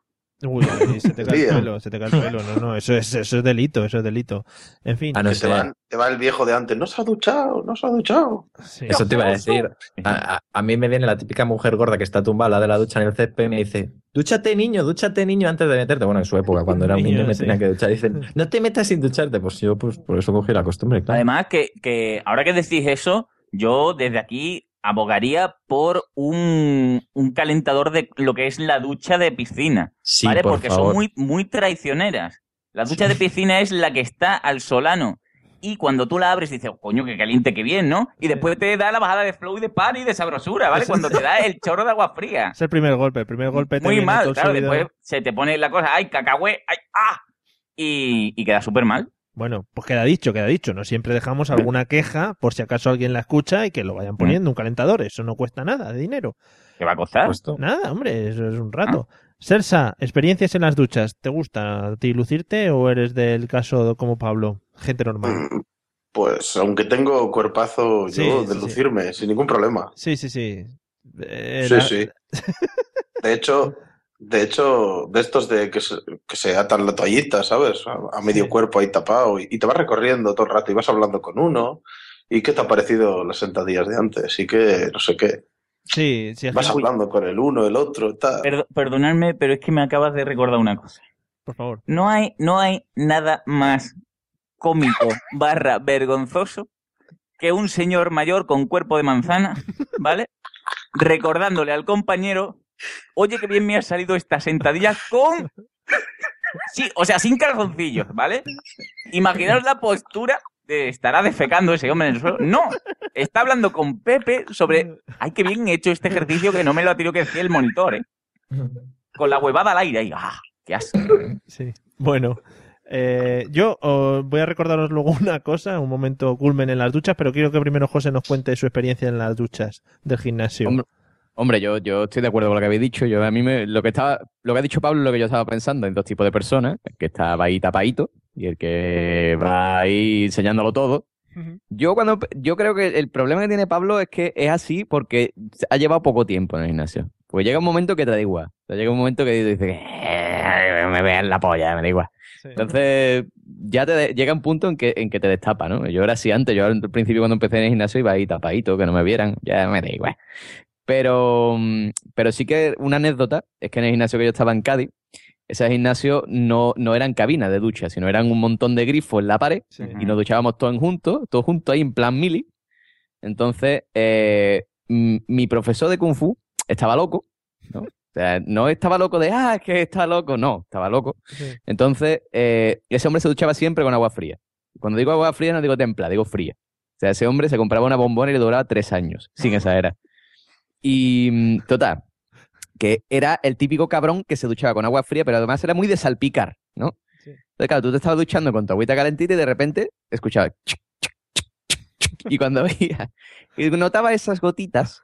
Uy, se te cae el pelo, se te cae el pelo. No, no, eso es, eso es delito, eso es delito. En fin, Ah, no que te, va, te va el viejo de antes. No se ha duchado, no se ha duchado. sí. Eso te iba a decir. A, a- a mí me viene la típica mujer gorda que está tumbada lado de la ducha en el césped y me dice, dúchate niño, dúchate niño antes de meterte. Bueno, en su época, cuando era un *laughs* Niño, niño me sí. tenía que duchar. Dicen, no te metas sin ducharte. Pues yo, pues por eso cogí la costumbre, claro. Además, que, que ahora que decís eso, yo desde aquí abogaría por un, un calentador de lo que es la ducha de piscina. sí, ¿Vale? por Porque favor. son muy, muy traicioneras. La ducha de piscina es la que está al solano. Y cuando tú la abres dices, coño, qué caliente, qué bien, ¿no? Y después te da la bajada de flow y de par y de sabrosura, ¿vale? Cuando te *laughs* da el chorro de agua fría. Es el primer golpe, el primer golpe te Muy mal, claro. subido. Después se te pone la cosa, ¡ay, cacahué! ¡ay, ah! Y, y queda súper mal. Bueno, pues queda dicho, queda dicho. No siempre dejamos alguna queja por si acaso alguien la escucha y que lo Mm. vayan poniendo un calentador. Eso no cuesta nada de dinero. ¿Qué va a costar? Puesto. Nada, hombre, eso es un Ah. rato. Sersa, experiencias en las duchas. ¿Te gusta a ti lucirte o eres del caso como Pablo? Gente normal. Mm, *clears throat* Pues aunque tengo cuerpazo Sí, yo de sí. lucirme, sin ningún problema. Sí, sí, sí. Eh, Sí, la- sí. *laughs* De hecho, de hecho, de estos de que se, que se atan la toallita, ¿sabes? A, a medio Sí. cuerpo ahí tapado y, y te vas recorriendo todo el rato y vas hablando con uno. ¿Y qué te ha parecido las sentadillas de antes? Y que no sé qué. Sí, sí, Vas hablando con el uno, el otro, tal. Perdo- perdonadme, pero es que me acabas de recordar una cosa. por favor. No hay, no hay nada más cómico *laughs* barra vergonzoso que un señor mayor con cuerpo de manzana, ¿vale? *laughs* Recordándole al compañero, oye, que bien me ha salido esta sentadilla con... Sí, o sea, sin calzoncillos, ¿vale? Imaginaos la postura de estará defecando ese hombre en el suelo. No, está hablando con Pepe sobre, ay, qué bien he hecho este ejercicio que no me lo ha tenido que decir el monitor, ¿eh? Con la huevada al aire y, ¡ah! ¡Qué asco! Sí. Bueno, eh, yo os voy a recordaros luego una cosa, un momento culmen en las duchas, pero quiero que primero José nos cuente su experiencia en las duchas del gimnasio. Hombre, Hombre, yo, yo estoy de acuerdo con lo que habéis dicho. Yo a mí me, lo que estaba, lo que ha dicho Pablo es lo que yo estaba pensando en dos tipos de personas, el que estaba ahí tapadito y el que va ahí enseñándolo todo. Yo cuando yo creo que el problema que tiene Pablo es que es así porque ha llevado poco tiempo en el gimnasio. Porque llega un momento que te da igual. O sea, llega un momento que dices, "Eh, me vean la polla, me da igual. Sí. Entonces, ya te de- llega un punto en que, en que te destapa, ¿no? Yo era así antes, yo al principio cuando empecé en el gimnasio iba ahí tapadito, que no me vieran, ya me da igual. Pero, mm, pero sí que una anécdota es que en el gimnasio que yo estaba en Cádiz, ese gimnasio no, no eran cabinas de ducha, sino eran un montón de grifos en la pared Sí. y nos duchábamos todos juntos, todos juntos ahí en plan mili. Entonces, eh, mi profesor de Kung Fu estaba loco, ¿no? O sea, no estaba loco de, ah, es que está loco, no, estaba loco. Sí. Entonces, eh, ese hombre se duchaba siempre con agua fría. Cuando digo agua fría, no digo templada, digo fría. O sea, ese hombre se compraba una bombona y le duraba tres años, sin *laughs* esa era. Y, mm, total, que era el típico cabrón que se duchaba con agua fría, pero además era muy de salpicar, ¿no? Sí. Entonces, claro, tú te estabas duchando con tu agüita calentita y de repente escuchabas... Y cuando *laughs* veía y notaba esas gotitas,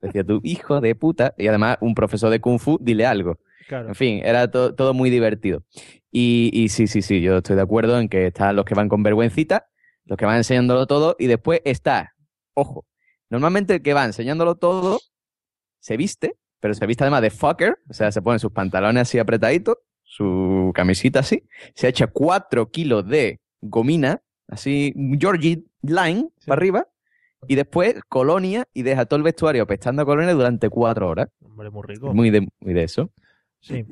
decía tú, hijo de puta, y además un profesor de Kung Fu, dile algo. Claro. En fin, era to- todo muy divertido. Y, y sí, sí, sí, yo estoy de acuerdo en que están los que van con vergüencita, los que van enseñándolo todo, y después está, ojo, normalmente el que va enseñándolo todo se viste, pero se viste además de fucker, o sea, se pone sus pantalones así apretaditos, su camisita así, se echa cuatro kilos de gomina, así, Georgie Line, Sí. para arriba, y después colonia y deja todo el vestuario pestando a colonia durante cuatro horas. Hombre, muy rico. Muy de, muy de eso. Sí.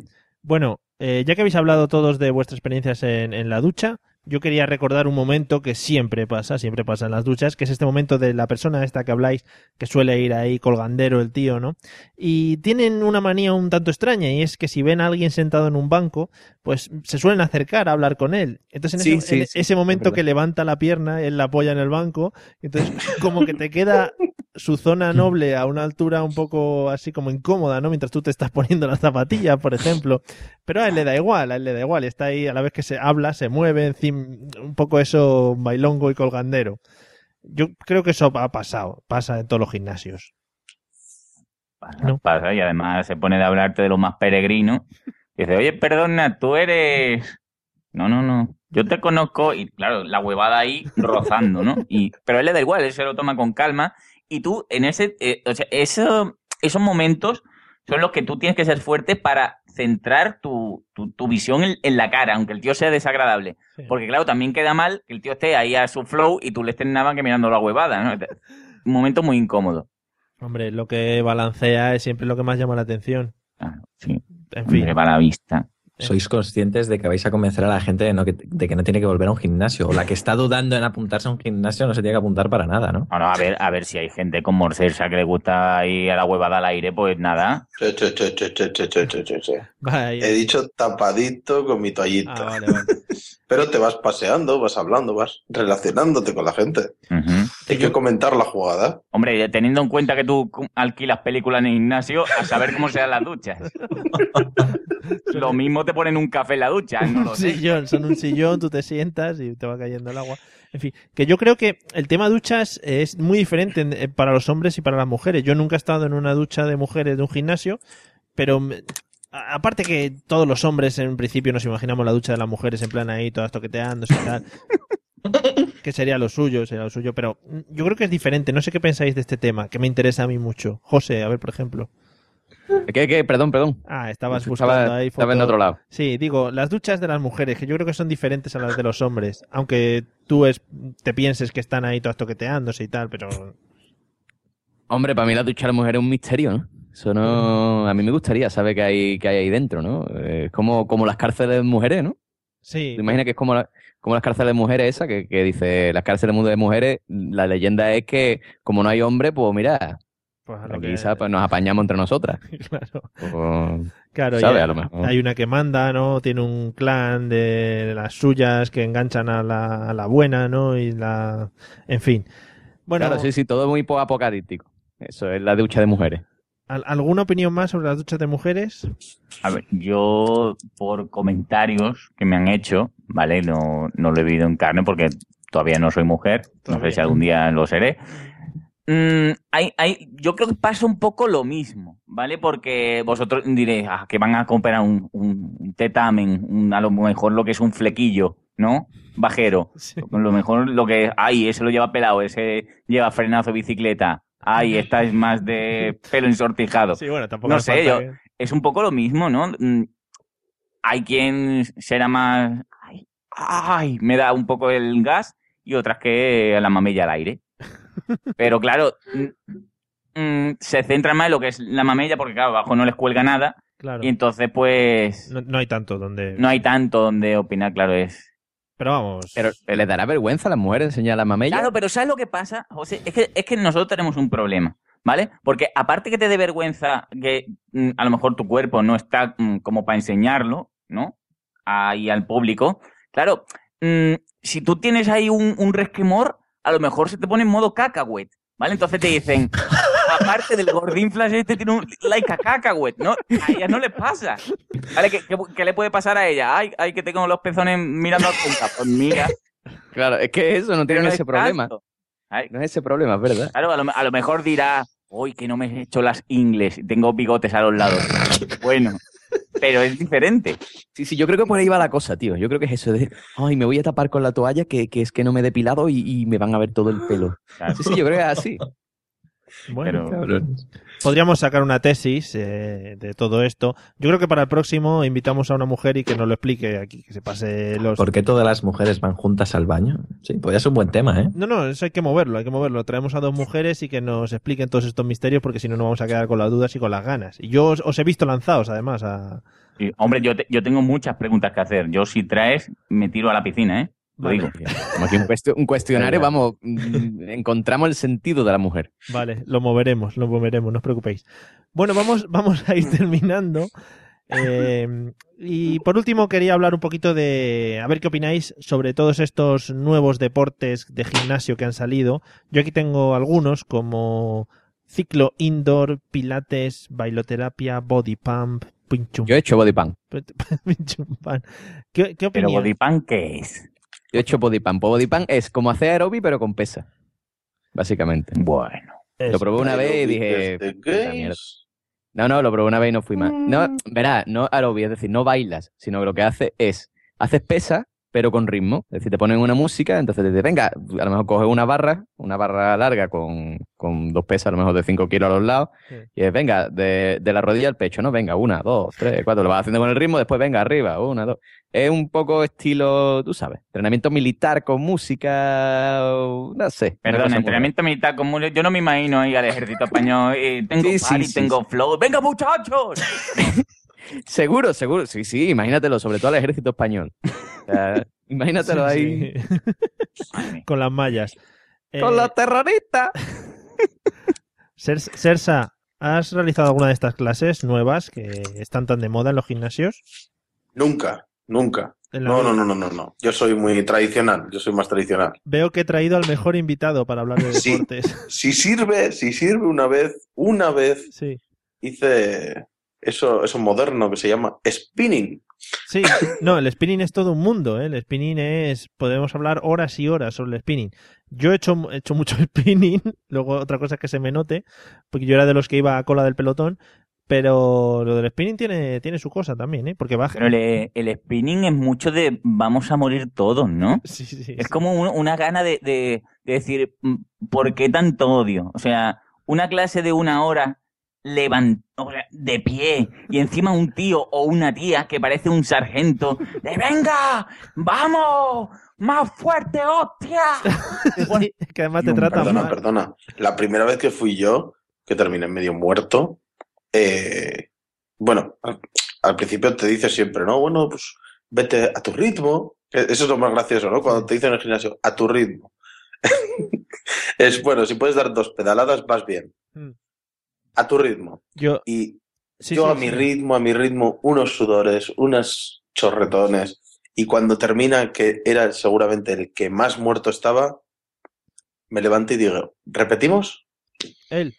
Bueno, eh, ya que habéis hablado todos de vuestras experiencias en, en la ducha, yo quería recordar un momento que siempre pasa, siempre pasa en las duchas, que es este momento de la persona esta que habláis, que suele ir ahí colgandero el tío, ¿no? Y tienen una manía un tanto extraña, y es que si ven a alguien sentado en un banco, pues se suelen acercar a hablar con él. Entonces en Sí, ese, sí, en sí, ese momento que levanta la pierna, él la apoya en el banco, entonces como que te queda *laughs* su zona noble a una altura un poco así como incómoda, ¿no? Mientras tú te estás *laughs* poniendo las zapatillas, por ejemplo. Pero a él le da igual, a él le da igual. Está ahí a la vez que se habla, se mueve, encima, un poco eso bailongo y colgandero. Yo creo que eso ha pasado, pasa en todos los gimnasios. Pasa, No. pasa, y además se pone de hablarte de lo más peregrino. Y dice, oye, perdona, tú eres... No, no, no. Yo te conozco y claro, la huevada ahí rozando, ¿no? Y, pero a él le da igual, él se lo toma con calma. Y tú, en ese, eh, o sea, eso, esos momentos son los que tú tienes que ser fuerte para centrar tu, tu, tu visión en, en la cara, aunque el tío sea desagradable. Sí. Porque claro, también queda mal que el tío esté ahí a su flow y tú le estés nada más que mirando la huevada, ¿no? *laughs* Un momento muy incómodo. Hombre, lo que balancea es siempre lo que más llama la atención. Claro, sí, En fin. hombre, para la vista sois conscientes de que vais a convencer a la gente de, que, no tiene que volver a un gimnasio. O la que está dudando en apuntarse a un gimnasio no se tiene que apuntar para nada, ¿no? Bueno, a ver, a ver si hay gente con morcesa que le gusta ir a la huevada al aire, pues nada. He dicho tapadito con mi toallita. Ah, vale, vale. *laughs* Pero te vas paseando, vas hablando, vas relacionándote con la gente. Hay que comentar la jugada. Hombre, teniendo en cuenta que tú alquilas películas en el gimnasio, a saber cómo sean las duchas. *laughs* Lo mismo te ponen un café en la ducha, no lo un sé. sillón, son un sillón, tú te sientas y te va cayendo el agua. En fin, que yo creo que el tema duchas es muy diferente en- eh, para los hombres y para las mujeres. Yo nunca he estado en una ducha de mujeres de un gimnasio, pero aparte que todos los hombres en principio nos imaginamos la ducha de las mujeres en plan ahí, todas toqueteándose y tal. *laughs* que sería lo suyo, sería lo suyo, pero yo creo que es diferente. No sé qué pensáis de este tema, que me interesa a mí mucho. José, a ver, por ejemplo. ¿Qué, qué? Perdón, perdón. Ah, estabas buscando Estaba, ahí estaba en otro lado. Sí, digo, las duchas de las mujeres, que yo creo que son diferentes a las de los hombres, aunque tú es, te pienses que están ahí todas toqueteándose y tal, pero Hombre, para mí la ducha de la mujer es un misterio, ¿no? Eso no... A mí me gustaría saber qué hay, qué hay ahí dentro, ¿no? Eh, Es como, como las cárceles de mujeres, ¿no? sí, ¿Te imaginas que es como, la- como las cárceles de mujeres esa, que, que dice, las cárceles de mujeres, la leyenda es que como no hay hombre, pues mira, pues a lo aquí que- ¿sabes? Pues nos apañamos entre nosotras. *laughs* claro, O- claro, ¿Sabe? ya- A lo mejor. hay una que manda, ¿no? Tiene un clan de las suyas que enganchan a la, a la buena, ¿no? Y la, en fin. Bueno, Claro, sí, sí, todo muy po- apocalíptico. Eso es la ducha de mujeres. ¿Al- ¿alguna opinión más sobre las duchas de mujeres? A ver, yo por comentarios que me han hecho, ¿vale? No, no lo he vivido en carne porque todavía no soy mujer. No sé si algún día lo seré. Mm, hay, hay, yo creo que pasa un poco lo mismo, ¿vale? Porque vosotros diréis ah, que van a comprar un, un, tetamen, un- a lo mejor lo que es un flequillo, ¿no? Bajero. Sí. A lo mejor lo que ay, ese lo lleva pelado, ese lleva frenazo de bicicleta. Ay, esta es más de pelo ensortijado. Sí, bueno, tampoco No sé, yo- que- Es un poco lo mismo, ¿no? Mm, Hay quien será más ay, ay, me da un poco el gas y otras que la mamella al aire. *laughs* Pero claro, mm, mm, se centra más en lo que es la mamella porque claro, abajo no les cuelga nada Claro. y entonces pues No, no hay tanto donde. no hay tanto donde opinar, claro, es Pero vamos. Pero les dará vergüenza a las mujeres enseñar la mamella. Claro, pero ¿sabes lo que pasa, José? Es que, es que nosotros tenemos un problema, ¿vale? Porque aparte que te dé vergüenza que mm, a lo mejor tu cuerpo no está mm, como para enseñarlo, ¿no? Ahí al público. Claro, mm, si tú tienes ahí un, un resquemor, a lo mejor se te pone en modo cacahuet, ¿vale? Entonces te dicen, aparte del gordín flash este tiene un like a cacahuet, ¿no? A ellas no les pasa. ¿Vale? ¿Qué, qué, qué le puede pasar a ella? Ay, ay, que tengo los pezones mirando al punta. Pues mira, Claro, es que eso, no pero tienen no ese es problema. Ay, No es ese problema, es verdad. Claro, a lo, a lo mejor dirá, uy, que no me he hecho las ingles, tengo bigotes a los lados. bueno, pero es diferente. Sí, sí, yo creo que por ahí va la cosa, tío. Yo creo que es eso de, ay, me voy a tapar con la toalla que, que es que no me he depilado y, y me van a ver todo el pelo. Claro. Sí, sí, yo creo que es así. Bueno, Pero- podríamos sacar una tesis eh, de todo esto. Yo creo que para el próximo invitamos a una mujer y que nos lo explique aquí, que se pase los. ¿Por qué todas las mujeres van juntas al baño? Sí, podría ser un buen tema, ¿eh? No, no, eso hay que moverlo, hay que moverlo. Traemos a dos mujeres y que nos expliquen todos estos misterios porque si no nos vamos a quedar con las dudas y con las ganas. Y yo os, os he visto lanzados además a... Hombre, yo, te- yo tengo muchas preguntas que hacer. Yo si traes, me tiro a la piscina, ¿eh? Lo Vale. digo. Como aquí un, cuestio- un cuestionario, vamos, mm, encontramos el sentido de la mujer. Vale, lo moveremos, lo moveremos, no os preocupéis. Bueno, vamos, vamos a ir *laughs* terminando. Eh, y por último quería hablar un poquito de, a ver qué opináis sobre todos estos nuevos deportes de gimnasio que han salido. Yo aquí tengo algunos como ciclo indoor, pilates, bailoterapia, body pump, pinchum, Yo he hecho body pump. *laughs* ¿Qué, qué Pero opinión? bodypan, ¿qué es? Yo he hecho body pump. Pues Body pump es como hacer aerobi, pero con pesa. Básicamente. Bueno. Lo probé una vez y dije. No, no, lo probé una vez y no fui más. No, verás, no aerobic, es decir, no bailas, sino que lo que hace es, haces pesa, pero con ritmo. Es decir, te ponen una música, entonces te dicen, venga, a lo mejor coges una barra, una barra larga con, con dos pesas, a lo mejor de 5 kilos a los lados, Sí. y es, venga, de, de la rodilla al pecho, ¿no? Venga, una, dos, tres, cuatro, lo vas haciendo con el ritmo, después venga, arriba, una, dos. Es un poco estilo, tú sabes, entrenamiento militar con música, no sé. Perdón, entrenamiento militar común. Yo no me imagino ahí al ejército español. eh, tengo Sí, sí, party, sí, tengo flow. ¡Venga, muchachos! *laughs* Seguro, seguro. Sí, sí, imagínatelo, sobre todo al ejército español. O sea, *laughs* imagínatelo ahí. Sí. *laughs* Con las mallas. Con Eh, los terroristas. *laughs* Sersa, ¿has realizado alguna de estas clases nuevas que están tan de moda en los gimnasios? Nunca, nunca. No, no, no, no, no, no. Yo soy muy tradicional, yo soy más tradicional. Veo que he traído al mejor invitado para hablar de Sí. deportes. Si sirve, si sirve una vez, una vez Sí. hice eso, eso moderno que se llama spinning. Sí, no, el spinning es todo un mundo, ¿eh? El spinning es, podemos hablar horas y horas sobre el spinning. Yo he hecho, he hecho mucho *laughs* spinning, luego otra cosa es que se me note, porque yo era de los que iba a cola del pelotón, pero lo del spinning tiene, tiene su cosa también, ¿eh? Porque baja. Pero el, el spinning es mucho de vamos a morir todos, ¿no? *laughs* Sí, sí, sí. Es como un- una gana de, de- de decir, mm, ¿por qué tanto odio? O sea, una clase de una hora levan- o sea, de pie y encima un tío o una tía que parece un sargento de venga, vamos, más fuerte, hostia. *laughs* Bueno, Sí, que además te No, tratan Perdona, mal. perdona. La primera vez que fui yo, que terminé medio muerto, eh, bueno, al, al principio te dice siempre, ¿no? Bueno, pues vete a tu ritmo. Eh, Eso es lo más gracioso, ¿no? Cuando te dicen en el gimnasio, a tu ritmo. *laughs* es bueno, si puedes dar dos pedaladas, vas bien. Mm. A tu ritmo. Yo, Y sí, yo sí, a mi ritmo, a mi ritmo, unos sudores, unos chorretones. Y cuando termina, que era seguramente el que más muerto estaba, me levanto y digo, ¿repetimos? Él.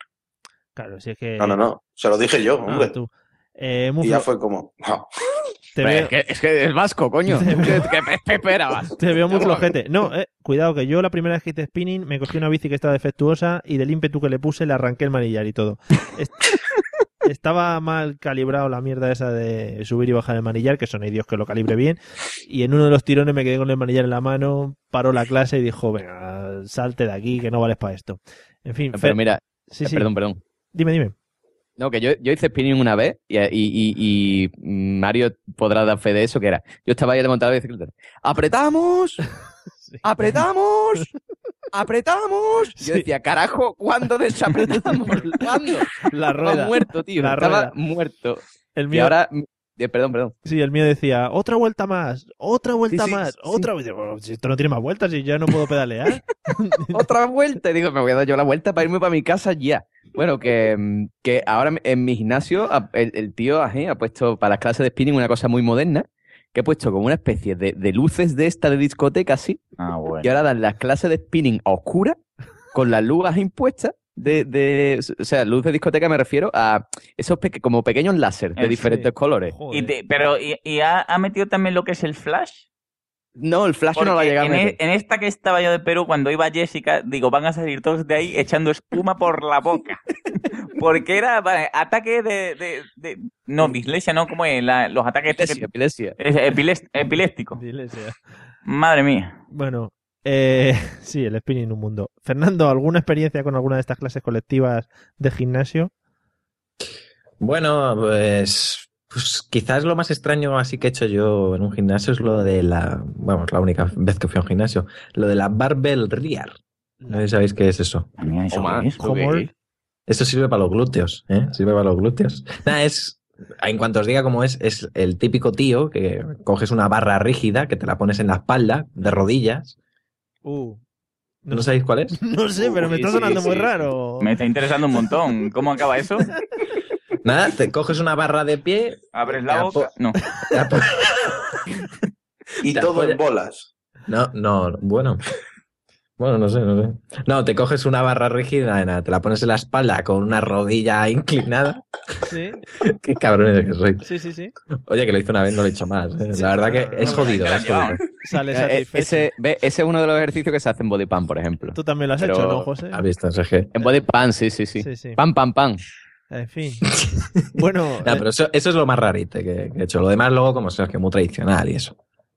Claro, si es que. No, no, no. Se lo dije yo, Ah, hombre. tú. Eh, y ya fue como, "Ah, te, Hombre, veo, es, que, es que es vasco, coño. *laughs* Te ¿Qué, veo- *laughs* qué- qué esperabas? te veo muy flojete. No, eh, cuidado, que yo la primera vez que hice spinning me cogí una bici que estaba defectuosa y del ímpetu que le puse le arranqué el manillar y todo. Est- *laughs* Estaba mal calibrado la mierda esa de subir y bajar el manillar, que son Dios que lo calibre bien. Y en uno de los tirones me quedé con el manillar en la mano, paró la clase y dijo, venga, salte de aquí, que no vales para esto. En fin, Pero Fer- mira, sí, eh, sí. perdón, perdón. Dime, dime. No, que yo, yo hice spinning una vez y, y- y- y Mario podrá dar fe de eso, que era, yo estaba ahí de montar la bicicleta. ¡Apretamos! *laughs* Sí. ¡Apretamos! ¡Apretamos! Yo Sí. decía, carajo, ¿cuándo desapretamos? *laughs* ¿Cuándo? La Estaba rueda. muerto, tío. La estaba rueda. muerto. El Y mío, ahora, eh, perdón, perdón. Sí, el mío decía, otra vuelta más, otra vuelta Sí, sí, más, sí. otra vuelta. Bueno, si esto no tiene más vueltas y ya no puedo pedalear. *laughs* *laughs* Otra vuelta. Y digo, me voy a dar yo la vuelta para irme para mi casa ya. Bueno, que, mm, que ahora en mi gimnasio el, el tío ají, ha puesto para las clases de spinning una cosa muy moderna, que ha puesto como una especie de, de luces de esta de discoteca así, Ah, bueno. y ahora dan las clases de spinning a oscuras, con las luces impuestas, de, de, o sea, luz de discoteca me refiero a esos peque- como pequeños láser de Eh, diferentes colores. Y te- pero, ¿y, y ha, ha metido también lo que es el flash? No, el flash no lo ha llegado a en, e- meter. en esta que estaba yo de Perú, cuando iba Jessica, digo, van a salir todos de ahí echando espuma por la boca. *laughs* Porque era vale, ataque de, de, de- No, dislexia, ¿no? ¿Cómo es? La- los ataques... Epilepsia, epilepsia. es epilés- epiléptico. Madre mía. Bueno, eh, *laughs* sí, el spinning un mundo. Fernando, ¿alguna experiencia con alguna de estas clases colectivas de gimnasio? Bueno, pues, pues quizás lo más extraño así que he hecho yo en un gimnasio es lo de la, vamos, la única vez que fui a un gimnasio, lo de la barbell rear. No sabéis qué es eso. Madre mía, ¿eso O más, qué es? Esto sirve para los glúteos, ¿eh? Sirve para los glúteos. Nada, es, en cuanto os diga cómo es, es el típico tío que coges una barra rígida que te la pones en la espalda, de rodillas. Uh, ¿No, sabéis cuál es? *laughs* No sé, pero me Uy, está sí, sonando muy sí. raro. Me está interesando un montón. ¿Cómo acaba eso? *laughs* Nada, te coges una barra de pie. ¿Abres la boca? No. te la po- *laughs* y todo en bolas. No, no, bueno. Bueno, no sé, no sé. No, te coges una barra rígida, nada, te la pones en la espalda con una rodilla *laughs* inclinada. Sí, *laughs* Qué cabrones que soy. sí, sí, sí. Oye, que lo hice una vez, no lo he hecho más. ¿eh? La verdad que es jodido, es *laughs* jodido. Sale Eh, satisfecho. Ese, ve, ese es uno de los ejercicios que se hace en body pump, por ejemplo. Tú también lo has Pero- hecho, ¿no, José? ¿Has visto? Es que En body pump, sí, sí, sí. Sí, sí. Pam, pam, pam. En fin. bueno. No, eh, pero eso, eso es lo más rarito que, que he hecho. Lo demás luego como sabes que muy tradicional y eso.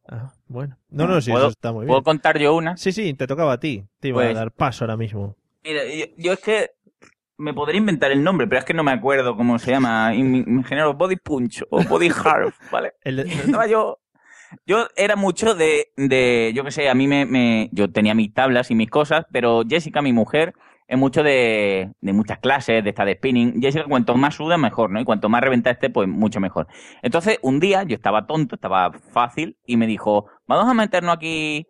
ah, bueno. No, no, sí, ¿Puedo- eso está muy ¿Puedo bien. contar yo una? Sí, sí, te tocaba a ti. Te iba a Pues- dar paso ahora mismo. Mira, yo, yo es que me podría inventar el nombre, pero es que no me acuerdo cómo se llama. Género Body Punch o Body Harp, *laughs* ¿vale? El de- Estaba yo. Yo era mucho de, de yo qué sé, a mí me, me- Yo tenía mis tablas y mis cosas, pero Jessica, mi mujer, es mucho de, de muchas clases, de esta de spinning. Jessica, cuanto más suda, mejor, ¿no? Y cuanto más reventa esté, pues mucho mejor. Entonces, un día yo estaba tonto, estaba fácil, y me dijo, vamos a meternos aquí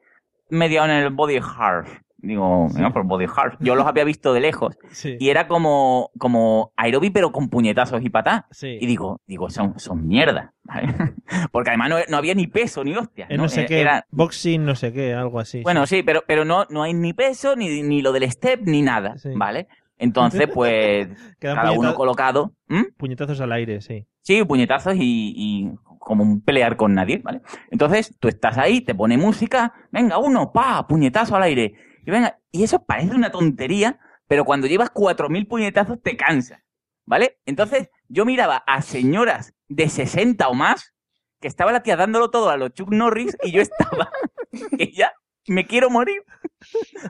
media en el Body Harp. Digo, venga, por Body Harp. Yo los había visto de lejos. Sí. Y era como, como aerobi, pero con puñetazos y patás. sí. Y digo, digo, son, son mierda. ¿vale? *laughs* Porque además no, no había ni peso ni hostia. Eh, no ¿no? sé Eh, qué, era- boxing, no sé qué, algo así. bueno, sí, pero, pero no, no hay ni peso, ni, ni lo del step, ni nada. Sí. ¿Vale? Entonces, pues, *laughs* cada uno colocado. ¿Mm? puñetazos al aire, sí. Sí, puñetazos y, y como un pelear con nadie, ¿vale? Entonces, tú estás ahí, te pone música, venga, uno, pa, puñetazo al aire. Y venga, y eso parece una tontería, pero cuando llevas cuatro mil puñetazos te cansa, ¿vale? Entonces, yo miraba a señoras de 60 o más que estaba la tía dándolo todo a los Chuck Norris y yo estaba *laughs* que ya me quiero morir.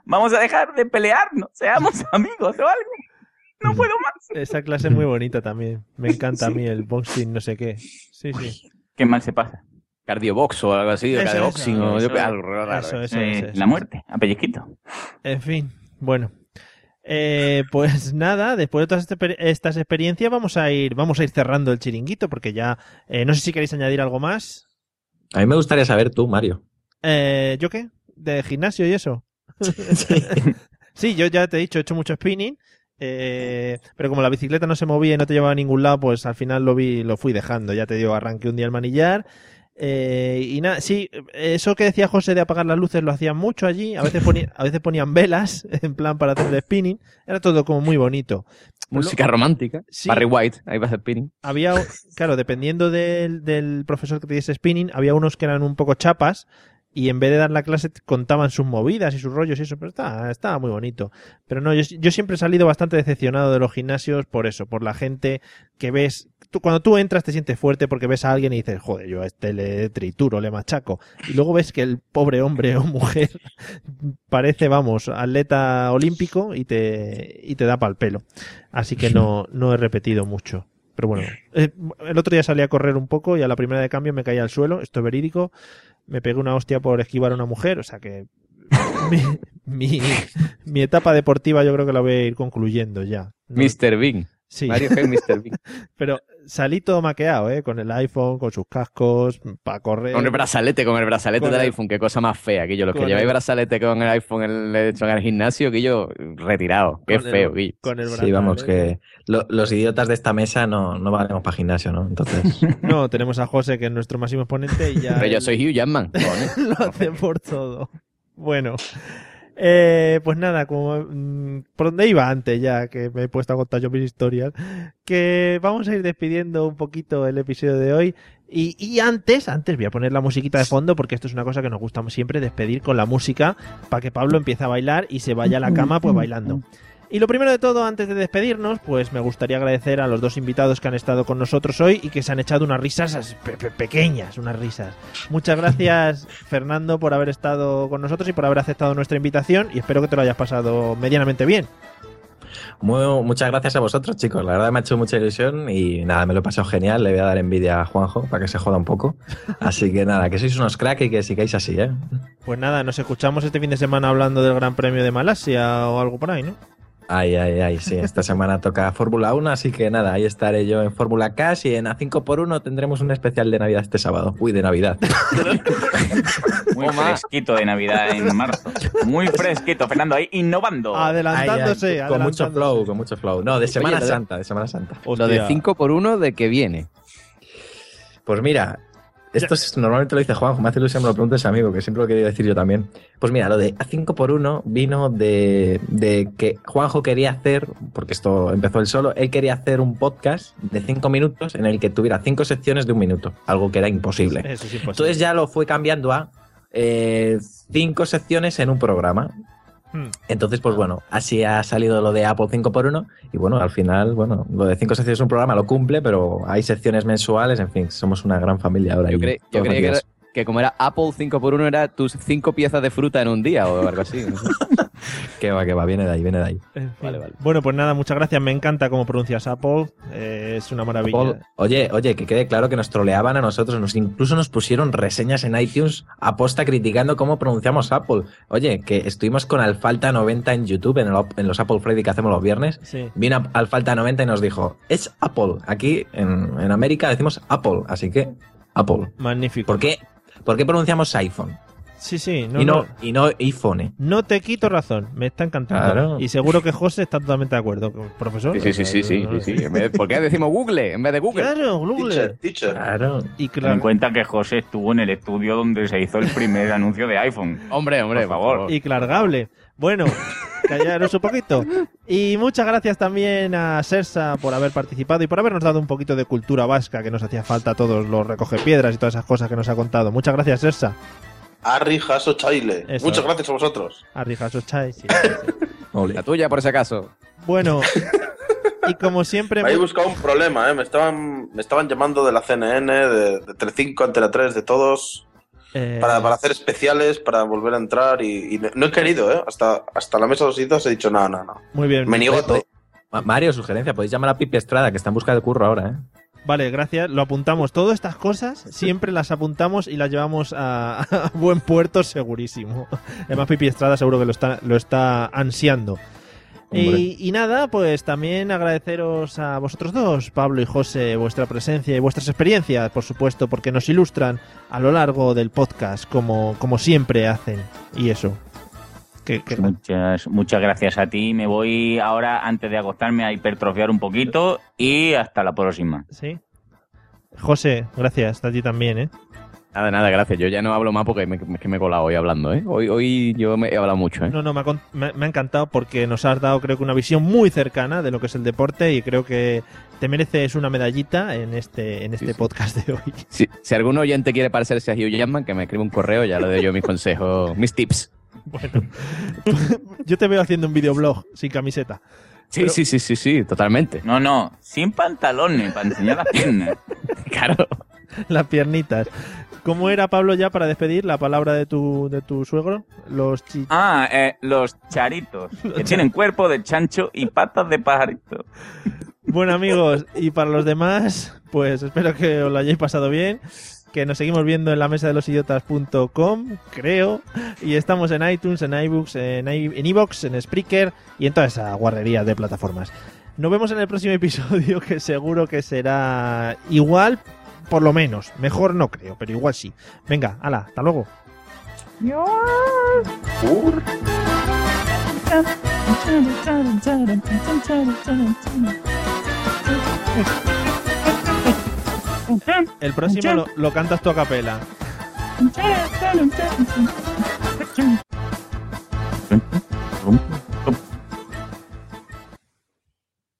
Vamos a dejar de pelearnos, seamos amigos o algo. No puedo más. Esa clase es muy bonita también. Me encanta a mí el boxing, no sé qué. Sí, sí. Qué mal se pasa. Cardiobox o algo así, o Eso, cardioboxing eso, o yo eso, algo raro. Eso, eso, Eh, eso, eso. la muerte, a pellizquito. En fin, bueno. Eh, pues *laughs* nada, después de todas este- estas experiencias vamos a ir, vamos a ir cerrando el chiringuito porque ya eh, no sé si queréis añadir algo más. A mí me gustaría saber tú, Mario. Eh, ¿Yo qué? ¿De gimnasio y eso? *laughs* *laughs* sí, yo ya te he dicho, he hecho mucho spinning. Eh, pero como la bicicleta no se movía y no te llevaba a ningún lado, pues al final lo vi, lo fui dejando. Ya te digo, arranqué un día el manillar. eh, y nada, sí, eso que decía José de apagar las luces lo hacían mucho allí. A veces, ponía- a veces ponían velas *laughs* en plan para hacer el spinning. Era todo como muy bonito. Música romántica. Sí. Barry White, ahí va a hacer spinning. Había, claro, dependiendo del, del profesor que te diese spinning, había unos que eran un poco chapas y en vez de dar la clase contaban sus movidas y sus rollos y eso, pero estaba, estaba muy bonito. Pero no, yo, yo siempre he salido bastante decepcionado de los gimnasios por eso, por la gente que ves. Tú, cuando tú entras te sientes fuerte porque ves a alguien y dices, joder, yo a este le trituro, le machaco. Y luego ves que el pobre hombre o mujer *laughs* parece, vamos, atleta olímpico y te, y te da pal pelo. Así que no, no he repetido mucho. Pero bueno, eh, el otro día salí a correr un poco y a la primera de cambio me caí al suelo, esto es verídico. Me pegué una hostia por esquivar a una mujer, o sea que *laughs* mi, mi, mi etapa deportiva yo creo que la voy a ir concluyendo ya. No- Mr. Bean. Sí, Mario G. Mr. Bean. *laughs* pero salí todo maqueado, ¿eh? Con el iPhone, con sus cascos, para correr. Con el brazalete, con el brazalete Con del el- iPhone, qué cosa más fea, que yo. Los que con lleváis el- brazalete con el iPhone el, hecho en el gimnasio, que yo, retirado. Qué Con el- feo, Guillo. Con el Sí, vamos, brazalete. que lo- los idiotas de esta mesa no, no valemos para gimnasio, ¿no? Entonces, *laughs* No, tenemos a José, que es nuestro máximo exponente, y ya. Pero yo soy Hugh Jackman. *laughs* lo hace por todo. Bueno, eh, pues nada, como mm, por dónde iba antes ya que me he puesto a contar yo mis historias, que vamos a ir despidiendo un poquito el episodio de hoy. Y, y antes, antes voy a poner la musiquita de fondo porque esto es una cosa que nos gusta siempre, despedir con la música para que Pablo empiece a bailar y se vaya a la cama pues bailando. Y lo primero de todo, antes de despedirnos, pues me gustaría agradecer a los dos invitados que han estado con nosotros hoy y que se han echado unas risas pe- pe- pequeñas, unas risas. Muchas gracias, *laughs* Fernando, por haber estado con nosotros y por haber aceptado nuestra invitación y espero que te lo hayas pasado medianamente bien. muy- muchas gracias a vosotros, chicos. La verdad me ha hecho mucha ilusión y nada, me lo he pasado genial. Le voy a dar envidia a Juanjo para que se joda un poco. Así que nada, que sois unos crack y que sigáis así, ¿eh? Pues nada, nos escuchamos este fin de semana hablando del Gran Premio de Malasia o algo por ahí, ¿no? Ay, ay, ay, sí, esta semana toca Fórmula 1, así que nada, ahí estaré yo en Fórmula Cash y en A5x1 tendremos un especial de Navidad este sábado. Uy, de Navidad. *laughs* Muy fresquito de Navidad en marzo. Muy fresquito, Fernando, ahí innovando. Adelantándose, Ay, ay, con mucho flow, con mucho flow. No, de Semana Santa, de Semana Santa. Lo de 5 por 1 de que viene. Pues mira, esto es- normalmente lo dice Juanjo, me hace ilusión me lo preguntes a amigo, que siempre lo quería decir yo también. Pues mira, lo de A5x1 vino de, de que Juanjo quería hacer, porque esto empezó él solo, él quería hacer un podcast de 5 minutos en el que tuviera 5 secciones de un minuto, algo que era imposible. Eso es imposible. Entonces ya lo fue cambiando a 5 secciones en un programa. Hmm. Entonces, pues bueno, así ha salido lo de Apple 5 por 1 y bueno, al final, bueno, lo de 5 secciones es un programa, lo cumple, pero hay secciones mensuales, en fin, somos una gran familia ahora. Yo, cre- yo creía que, era- que como era Apple 5 por 1 era tus 5 piezas de fruta en un día o algo así. no. *laughs* *laughs* Que va, que va, viene de ahí, viene de ahí. En fin. Vale, vale. Bueno, pues nada, muchas gracias. Me encanta cómo pronuncias Apple. Eh, es una maravilla. Apple- oye, oye, que quede claro que nos troleaban a nosotros, nos incluso nos pusieron reseñas en iTunes aposta criticando cómo pronunciamos Apple. Oye, que estuvimos con Alfalta 90 en YouTube, en, el en los Apple Friday que hacemos los viernes. Sí. Vino Alfalta 90 y nos dijo, es Apple. Aquí en, en América decimos Apple, así que Apple. Magnífico. ¿Por qué, ¿Por qué pronunciamos iPhone? Sí, sí. No, y, no, no, y no iPhone. no te quito razón. Me está encantando. Claro. Y seguro que José está totalmente de acuerdo. con- ¿Profesor? Sí, sí, sí, sí, sí, sí, sí. ¿Por qué decimos Google en vez de Google? Claro, Google. Teacher, teacher. Claro. Y Ten en claro, cuenta que José estuvo en el estudio donde se hizo el primer *laughs* anuncio de iPhone. Hombre, hombre, Por favor. y clargable. Bueno, *laughs* callaros un poquito. Y muchas gracias también a Sersa por haber participado y por habernos dado un poquito de cultura vasca que nos hacía falta a todos los recoge piedras y todas esas cosas que nos ha contado. Muchas gracias, Sersa. Arri Jaso Chaile. Eso. Muchas gracias a vosotros. Arrijaso Chai, sí, sí, sí. Ole. La tuya, por si acaso. Bueno, y como siempre. Me he buscado un problema, ¿eh? Me estaban, me estaban llamando de la CNN, de, de Telecinco, Antena 3, de todos, eh, para, para hacer especiales, para volver a entrar y, y no- he querido, ¿eh? Hasta, hasta la mesa de los hitos he dicho, no, no, no. Muy bien. Me niego a todo. Ma- Mario, sugerencia, podéis llamar a Pipi Estrada, que está en busca de curro ahora, ¿eh? Vale, gracias. Lo apuntamos. Todas estas cosas siempre las apuntamos y las llevamos a, *laughs* a buen puerto segurísimo. Además, Pipi Estrada seguro que lo está, lo está ansiando. Y, y nada, pues también agradeceros a vosotros dos, Pablo y José, vuestra presencia y vuestras experiencias, por supuesto, porque nos ilustran a lo largo del podcast, como, como siempre hacen. Y eso. Que, que- Muchas, muchas gracias a ti. Me voy ahora, antes de acostarme, a hipertrofiar un poquito y hasta la próxima. ¿Sí? José, gracias a ti también, ¿eh? Nada, nada, gracias. Yo ya no hablo más porque me, que me he colado hoy hablando, ¿eh? Hoy, hoy yo me he hablado mucho, ¿eh? No, no, me ha, con- me- me ha encantado porque nos has dado, creo que, una visión muy cercana de lo que es el deporte y creo que te mereces una medallita en este, en este Sí, sí. podcast de hoy. Si, si algún oyente quiere parecerse a Hugh Jackman, que me escriba un correo, ya le doy yo mis consejos, mis tips. Bueno, yo te veo haciendo un videoblog sin camiseta. Sí, Pero- sí, sí, sí, sí, totalmente. No, no, sin pantalones, para enseñar las piernas. *laughs* Claro. Las piernitas. ¿Cómo era, Pablo, ya para despedir la palabra de tu, de tu suegro? Los chi- Ah, eh, los charitos, *laughs* que tienen cuerpo de chancho y patas de pajarito. Bueno, amigos, y para los demás, pues espero que os lo hayáis pasado bien. Que nos seguimos viendo en la mesa de los idiotas.com, creo. Y estamos en iTunes, en iBooks, en, i- en iVoox, en Spreaker y en toda esa guarrería de plataformas. Nos vemos en el próximo episodio, *laughs* que seguro que será igual, por lo menos. Mejor no creo, pero igual sí. Venga, hala, hasta luego. *laughs* El próximo lo, lo cantas tú a capela.